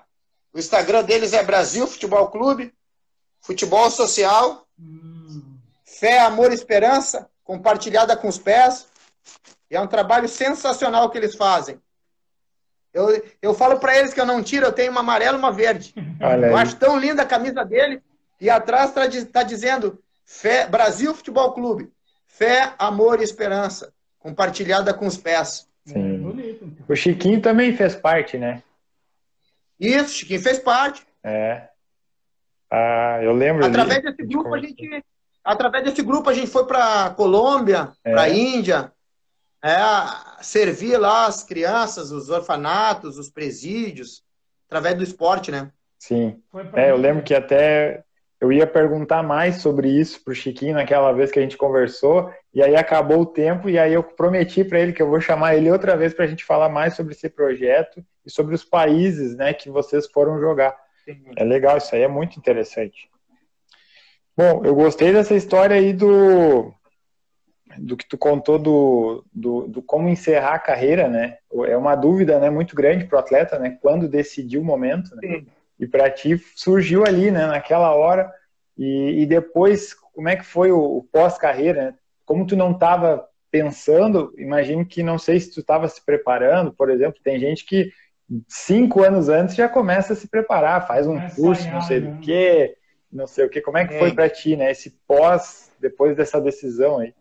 o Instagram deles é Brasil Futebol Clube, Futebol Social, hum. Fé, Amor e Esperança, compartilhada com os pés. E é um trabalho sensacional que eles fazem. Eu, eu falo para eles que eu não tiro, eu tenho uma amarela e uma verde. Olha eu aí. acho tão linda a camisa dele. E atrás está tá dizendo Fé, Brasil Futebol Clube. Fé, amor e esperança. Compartilhada com os pés. Sim. O Chiquinho também fez parte, né? Isso, Chiquinho fez parte. É. Ah, eu lembro. Através ali, desse grupo a gente, através desse grupo a gente foi para Colômbia, é. para Índia, é, servir lá as crianças, os orfanatos, os presídios, através do esporte, né? Sim. É, eu lembro que até eu ia perguntar mais sobre isso pro Chiquinho naquela vez que a gente conversou, e aí acabou o tempo, e aí eu prometi para ele que eu vou chamar ele outra vez para a gente falar mais sobre esse projeto e sobre os países né, que vocês foram jogar. Sim. É legal, isso aí é muito interessante. Bom, eu gostei dessa história aí do, do que tu contou do, do, do, como encerrar a carreira, né? É uma dúvida né, muito grande para o atleta, né? Quando decidir o momento. Né? E para ti surgiu ali, né, naquela hora. E, e depois, como é que foi o, o pós-carreira? Né? Como tu não estava pensando, imagino que não sei se tu estava se preparando, por exemplo, tem gente que cinco anos antes já começa a se preparar, faz um curso, não sei do né? que, não sei o que. Como é que é. foi para ti, né? Esse pós, depois dessa decisão aí?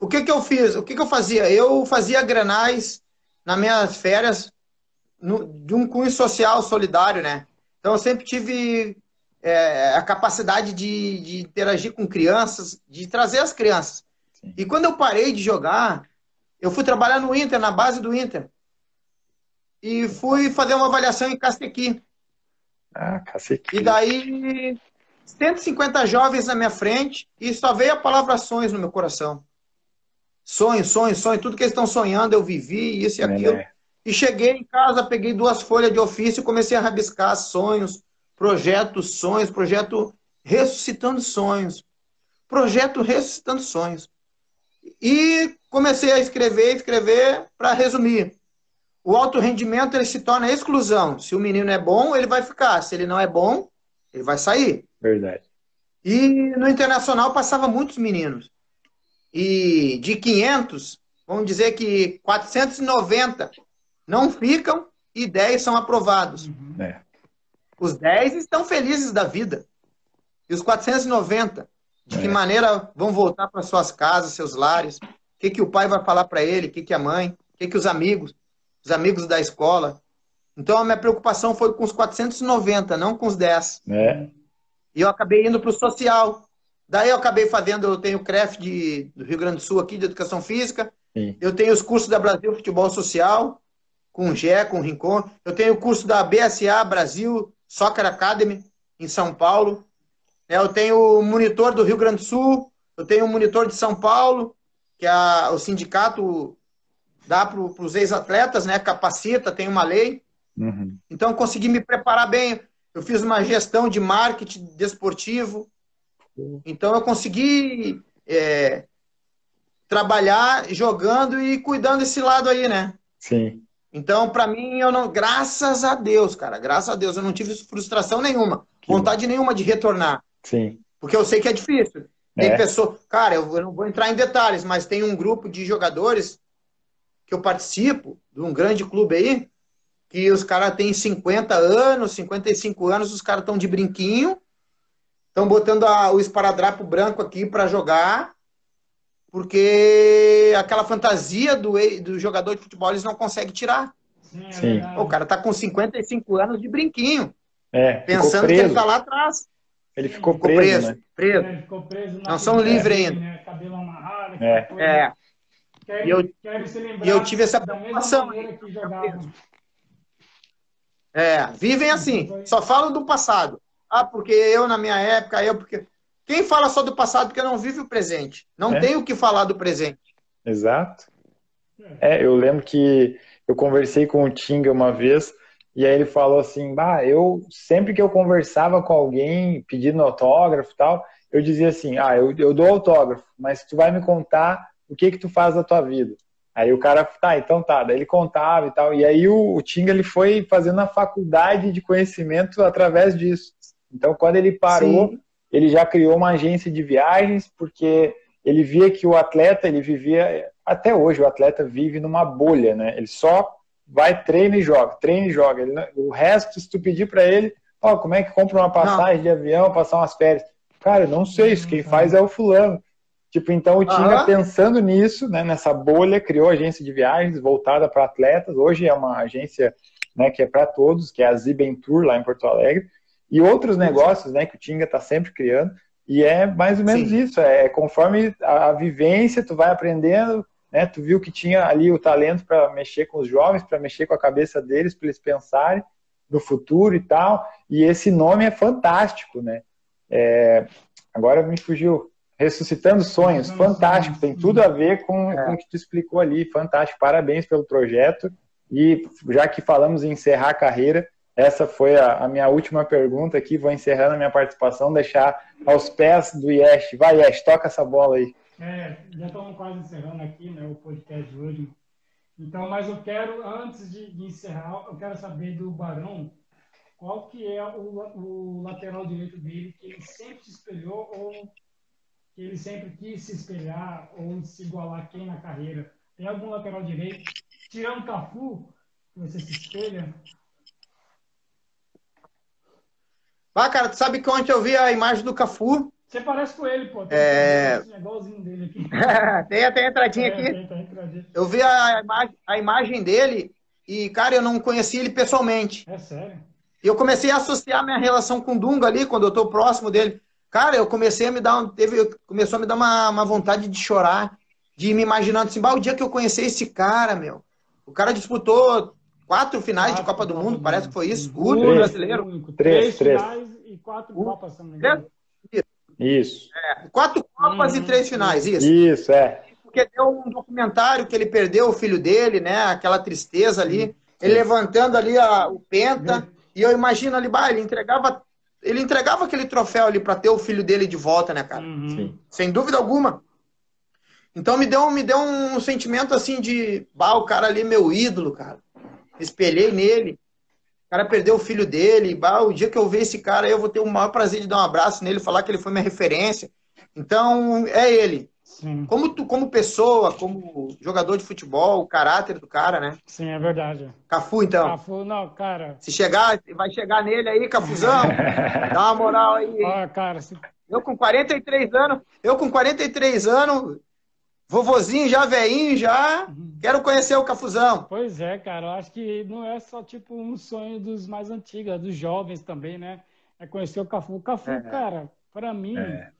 O que que eu fiz? O que que eu fazia? Eu fazia granais nas minhas férias no, de um cunho social solidário, né? Então eu sempre tive é, a capacidade de, de, interagir com crianças, de trazer as crianças. Sim. E quando eu parei de jogar, eu fui trabalhar no Inter, na base do Inter. E fui fazer uma avaliação em Castequi. Ah, Castequi. E daí, 150 jovens na minha frente e só veio a palavra sonhos no meu coração. Sonho, sonho, sonho. Tudo que eles estão sonhando, eu vivi, isso e aquilo. É. E cheguei em casa, peguei duas folhas de ofício e comecei a rabiscar sonhos, projetos, sonhos, projeto ressuscitando sonhos. Projeto ressuscitando sonhos. E comecei a escrever, escrever, para resumir. O alto rendimento ele se torna exclusão. Se o menino é bom, ele vai ficar. Se ele não é bom, ele vai sair. Verdade. E no internacional passava muitos meninos. E de 500, vamos dizer que 490 não ficam e 10 são aprovados. Uhum. É. Os 10 estão felizes da vida. E os 490, de é. que maneira vão voltar para suas casas, seus lares? O que, que o pai vai falar para ele? O que, que a mãe? O que, que os amigos? Os amigos da escola? Então a minha preocupação foi com os 490, não com os 10. É. E eu acabei indo para o social. Daí eu acabei fazendo, eu tenho o CREF de, do Rio Grande do Sul aqui, de Educação Física. Sim. Eu tenho os cursos da Brasil Futebol Social com o GE, com o Rincon. Eu tenho o curso da BSA Brasil Soccer Academy, em São Paulo. né, eu tenho o monitor do Rio Grande do Sul, eu tenho o monitor de São Paulo, que é o sindicato dá para os ex-atletas, né? Capacita, tem uma lei. Uhum. Então, eu consegui me preparar bem. Eu fiz uma gestão de marketing desportivo. Então, eu consegui é, trabalhar jogando e cuidando desse lado aí, né? Sim. Então, para mim, eu não. Graças a Deus, cara, graças a Deus, eu não tive frustração nenhuma, que vontade bom. nenhuma de retornar. Sim. Porque eu sei que é difícil. Tem é. pessoa. Cara, eu não vou entrar em detalhes, mas tem um grupo de jogadores que eu participo, de um grande clube aí, que os caras têm 50 anos, 55 anos, os caras estão de brinquinho, estão botando a, o esparadrapo branco aqui para jogar, porque aquela fantasia do, do jogador de futebol eles não conseguem tirar. Sim. Sim. O cara tá com 55 anos de brinquinho. É, pensando que ele tá lá atrás. Ele ficou, ficou preso, preso, né? preso. É, ficou preso não são livres ainda. Né? Cabelo amarrado. É. é. Quero, e eu, e eu tive essa preocupação. É, vivem assim, só falam do passado. Ah, porque eu na minha época, eu porque. Quem fala só do passado porque não vive o presente? Não é. tem o que falar do presente. Exato. É, eu lembro que eu conversei com o Tinga uma vez e aí ele falou assim: bah, eu sempre que eu conversava com alguém pedindo autógrafo e tal, eu dizia assim: ah, eu, eu dou autógrafo, mas tu vai me contar o que que tu faz da tua vida. Aí o cara, tá, então tá, daí ele contava e tal. E aí o, o Tinga ele foi fazendo a faculdade de conhecimento através disso. Então quando ele parou, Sim. ele já criou uma agência de viagens, porque ele via que o atleta, ele vivia, até hoje o atleta vive numa bolha, né? Ele só vai, treina e joga, treina e joga. Ele, o resto, se tu pedir para ele, ó, oh, como é que compra uma passagem não. de avião, passar umas férias? Cara, eu não sei, isso quem faz é o fulano. Tipo, então o Tinga uhum. pensando nisso, né, nessa bolha, criou a agência de viagens voltada para atletas. Hoje é uma agência né, que é para todos, que é a Ziben Tour lá em Porto Alegre. E outros negócios né, que o Tinga está sempre criando. E é mais ou menos Sim. isso, é conforme a, a, vivência, tu vai aprendendo, né? Tu viu que tinha ali o talento para mexer com os jovens, para mexer com a cabeça deles, para eles pensarem no futuro e tal. E esse nome é fantástico, né? É, agora me fugiu Ressuscitando Sonhos, fantástico, tem tudo a ver com, é. com o que tu explicou ali, fantástico, parabéns pelo projeto. E já que falamos em encerrar a carreira, essa foi a, a, minha última pergunta aqui, vou encerrando a minha participação, deixar aos pés do Yesh. Vai, Yesh, toca essa bola aí. É, já estamos quase encerrando aqui né, o podcast de hoje. Então, mas eu quero, antes de, de encerrar, eu quero saber do Barão qual que é o, o lateral direito dele que ele sempre se espelhou ou que ele sempre quis se espelhar ou se igualar quem na carreira? Tem algum lateral direito, tirando o Cafu, que você se espelha? Ah, cara, tu sabe que ontem eu vi a imagem do Cafu. Você parece com ele, pô. Tem é... um igualzinho dele aqui. tem até a entradinha é, aqui. Tem, tem, entradinha. Eu vi a imagem, a imagem dele e, cara, eu não conhecia ele pessoalmente. É sério? E eu comecei a associar minha relação com o Dunga ali, quando eu tô próximo dele. Cara, eu comecei a me dar, teve, começou a me dar uma, uma vontade de chorar, de ir me imaginando assim, bah, o dia que eu conheci esse cara, meu. O cara disputou quatro finais quatro, de Copa do Mundo, parece que foi isso. Único brasileiro. Único. Três, três. finais e quatro Copas, se não me engano. Isso. É, quatro Copas e uhum. três finais, isso. Isso, é. Porque deu um documentário que ele perdeu o filho dele, né? Aquela tristeza ali. Ele levantando ali a, o penta. E eu imagino ali, bah, ele entregava ele entregava aquele troféu ali para ter o filho dele de volta, né, cara? Uhum. Sem dúvida alguma. Então me deu, me deu um sentimento assim de, bah, o cara ali é meu ídolo, cara. Espelhei nele. O cara perdeu o filho dele. Bah, o dia que eu ver esse cara, eu vou ter o maior prazer de dar um abraço nele, falar que ele foi minha referência. Então, é ele. Sim. Como tu, como pessoa, como jogador de futebol, o caráter do cara, né? Sim, é verdade. Cafu, então. Cafu, não, cara. Se chegar, vai chegar nele aí, Cafuzão. dá uma moral aí. Ah, cara. Se... Eu com 43 anos, eu com 43 anos, vovozinho já, veinho já, uhum. quero conhecer o Cafuzão. Pois é, cara, eu acho que não é só tipo um sonho dos mais antigos, é dos jovens também, né? É conhecer o Cafu. O Cafu, é. cara, para mim, é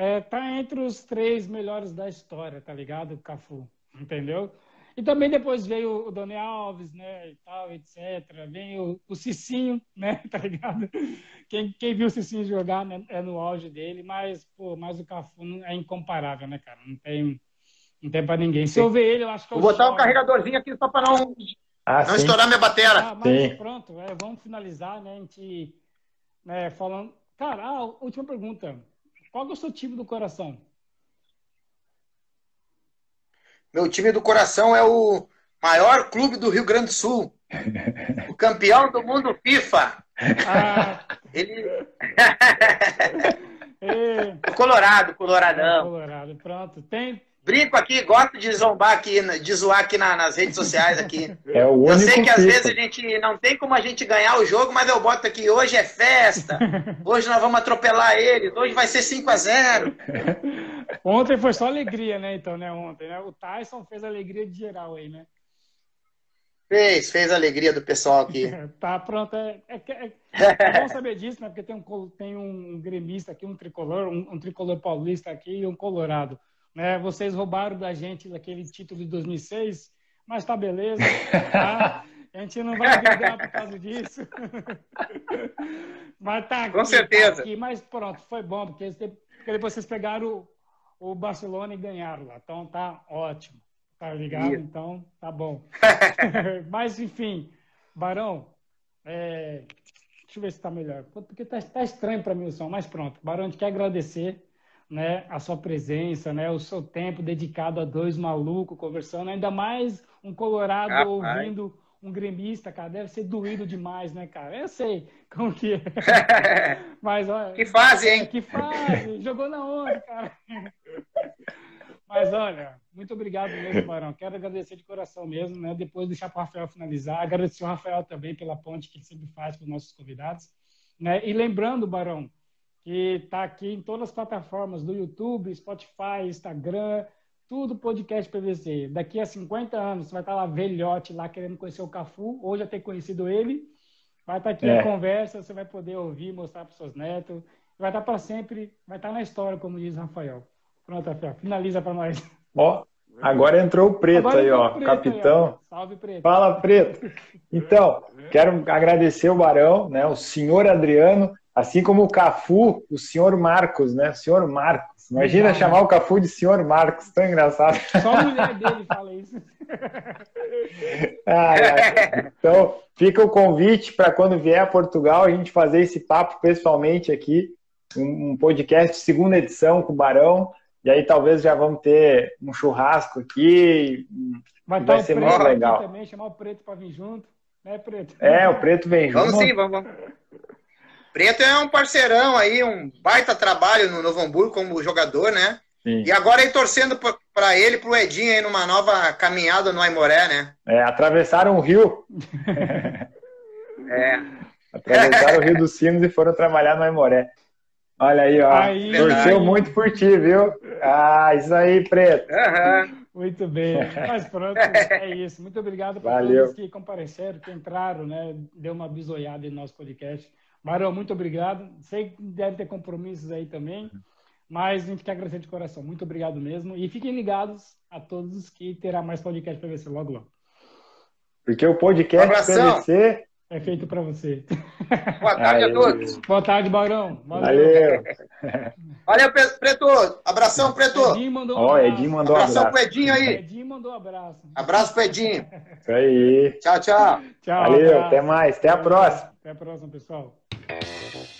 é, tá entre os três melhores da história, tá ligado, Cafu? Entendeu? E também depois veio o Doni Alves, né, e tal, etc. Vem o, o Cicinho, né, tá ligado? Quem, quem viu o Cicinho jogar né, é no auge dele, mas, pô, mas o Cafu é incomparável, né, cara? Não tem, não tem pra ninguém. Se eu ver ele, eu acho que eu Vou botar o um carregadorzinho aqui só pra não, ah, não estourar minha bateria. Ah, mas sim. pronto, é, vamos finalizar, né, a gente, né, falando... Cara, a última pergunta. Qual é o seu time do coração? Meu time do coração é o maior clube do Rio Grande do Sul. O campeão do mundo FIFA. Ah. Ele. Colorado, coloradão. Colorado, pronto. Tem, Brinco aqui, gosto de zombar aqui, de zoar aqui na, nas redes sociais aqui. É o único eu sei que às vezes a gente não tem como a gente ganhar o jogo, mas eu boto aqui, hoje é festa, hoje nós vamos atropelar eles, hoje vai ser 5 a 0 Ontem foi só alegria, né, então, né, ontem, né? O Tyson fez alegria de geral aí, né? Fez, fez a alegria do pessoal aqui. tá, pronto. É, é, é, é, bom saber disso, né? Porque tem um, tem um gremista aqui, um tricolor, um, um tricolor paulista aqui e um colorado. Né? Vocês roubaram da gente aquele título de 2006, mas tá beleza. Tá? A gente não vai brigar por causa disso. mas tá aqui, Com certeza. Tá aqui, mas pronto, foi bom, porque, porque depois vocês pegaram o, o Barcelona e ganharam lá. Então tá ótimo. Tá ligado? Isso. Então tá bom. mas enfim, Barão, é... deixa eu ver se tá melhor. Porque tá, tá estranho para mim o som, mas pronto. Barão, a gente quer agradecer né, a sua presença, né, o seu tempo dedicado a dois malucos conversando, ainda mais um colorado ah, ouvindo um gremista, cara, deve ser doído demais, né, cara? Eu sei como que é. Mas, olha, que fase, hein? Que fase, jogou na onda, cara. Mas, olha, muito obrigado mesmo, Barão. Quero agradecer de coração mesmo, né? Depois deixar para o Rafael finalizar. Agradecer o Rafael também pela ponte que ele sempre faz para os nossos convidados. Né? E lembrando, Barão, que está aqui em todas as plataformas do YouTube, Spotify, Instagram, tudo podcast PVC. Daqui a 50 anos, você vai estar tá lá velhote, lá querendo conhecer o Cafu, ou já ter conhecido ele. Vai estar tá aqui é. a conversa, você vai poder ouvir, mostrar para os seus netos. Vai estar tá para sempre, vai estar na história, como diz Rafael. Pronto, Rafael, finaliza para nós. Ó, agora entrou o Preto agora aí, ó, preto capitão. Aí, ó. Salve, Preto. Fala, Preto. Então, quero agradecer o Barão, né, o senhor Adriano, Assim como o Cafu, o senhor Marcos, né? O senhor Marcos. Imagina chamar o Cafu de senhor Marcos, tão engraçado. Só a mulher dele fala isso. ah, é. Então, fica o convite para quando vier a Portugal a gente fazer esse papo pessoalmente aqui, um podcast segunda edição com o Barão. E aí talvez já vamos ter um churrasco aqui. Vai, vai ser muito legal. Também chamar o Preto para vir junto, né, Preto? É, o Preto vem junto. Vamos sim, vamos. Preto é um parceirão aí, um baita trabalho no Novo Hamburgo como jogador, né? Sim. E agora aí torcendo para ele, para o Edinho aí numa nova caminhada no Aimoré, né? É, atravessaram o rio. é. Atravessaram o Rio dos Sinos e foram trabalhar no Aimoré. Olha aí, ó. Aí, Torceu muito por ti, viu? Ah, isso aí, Preto. Uhum. Muito bem. Mas pronto, é isso. Muito obrigado para todos que compareceram, que entraram, né? Deu uma bisoiada em nosso podcast. Marão, muito obrigado. Sei que deve ter compromissos aí também, mas a gente quer agradecer de coração. Muito obrigado mesmo. E fiquem ligados a todos que terá mais podcast PVC logo logo. Porque o podcast um PVC é feito para você. Boa tarde a todos. Boa tarde, Barão. Valeu. Valeu, Preto. Abração, Preto. Edinho mandou um abraço. Edinho mandou abração abraço. pro Edinho aí. Edinho mandou um abraço. Abraço pro Edinho. Isso aí. Tchau, tchau. Tchau. Valeu, até mais. Até a próxima. Até a próxima, pessoal. Thank you.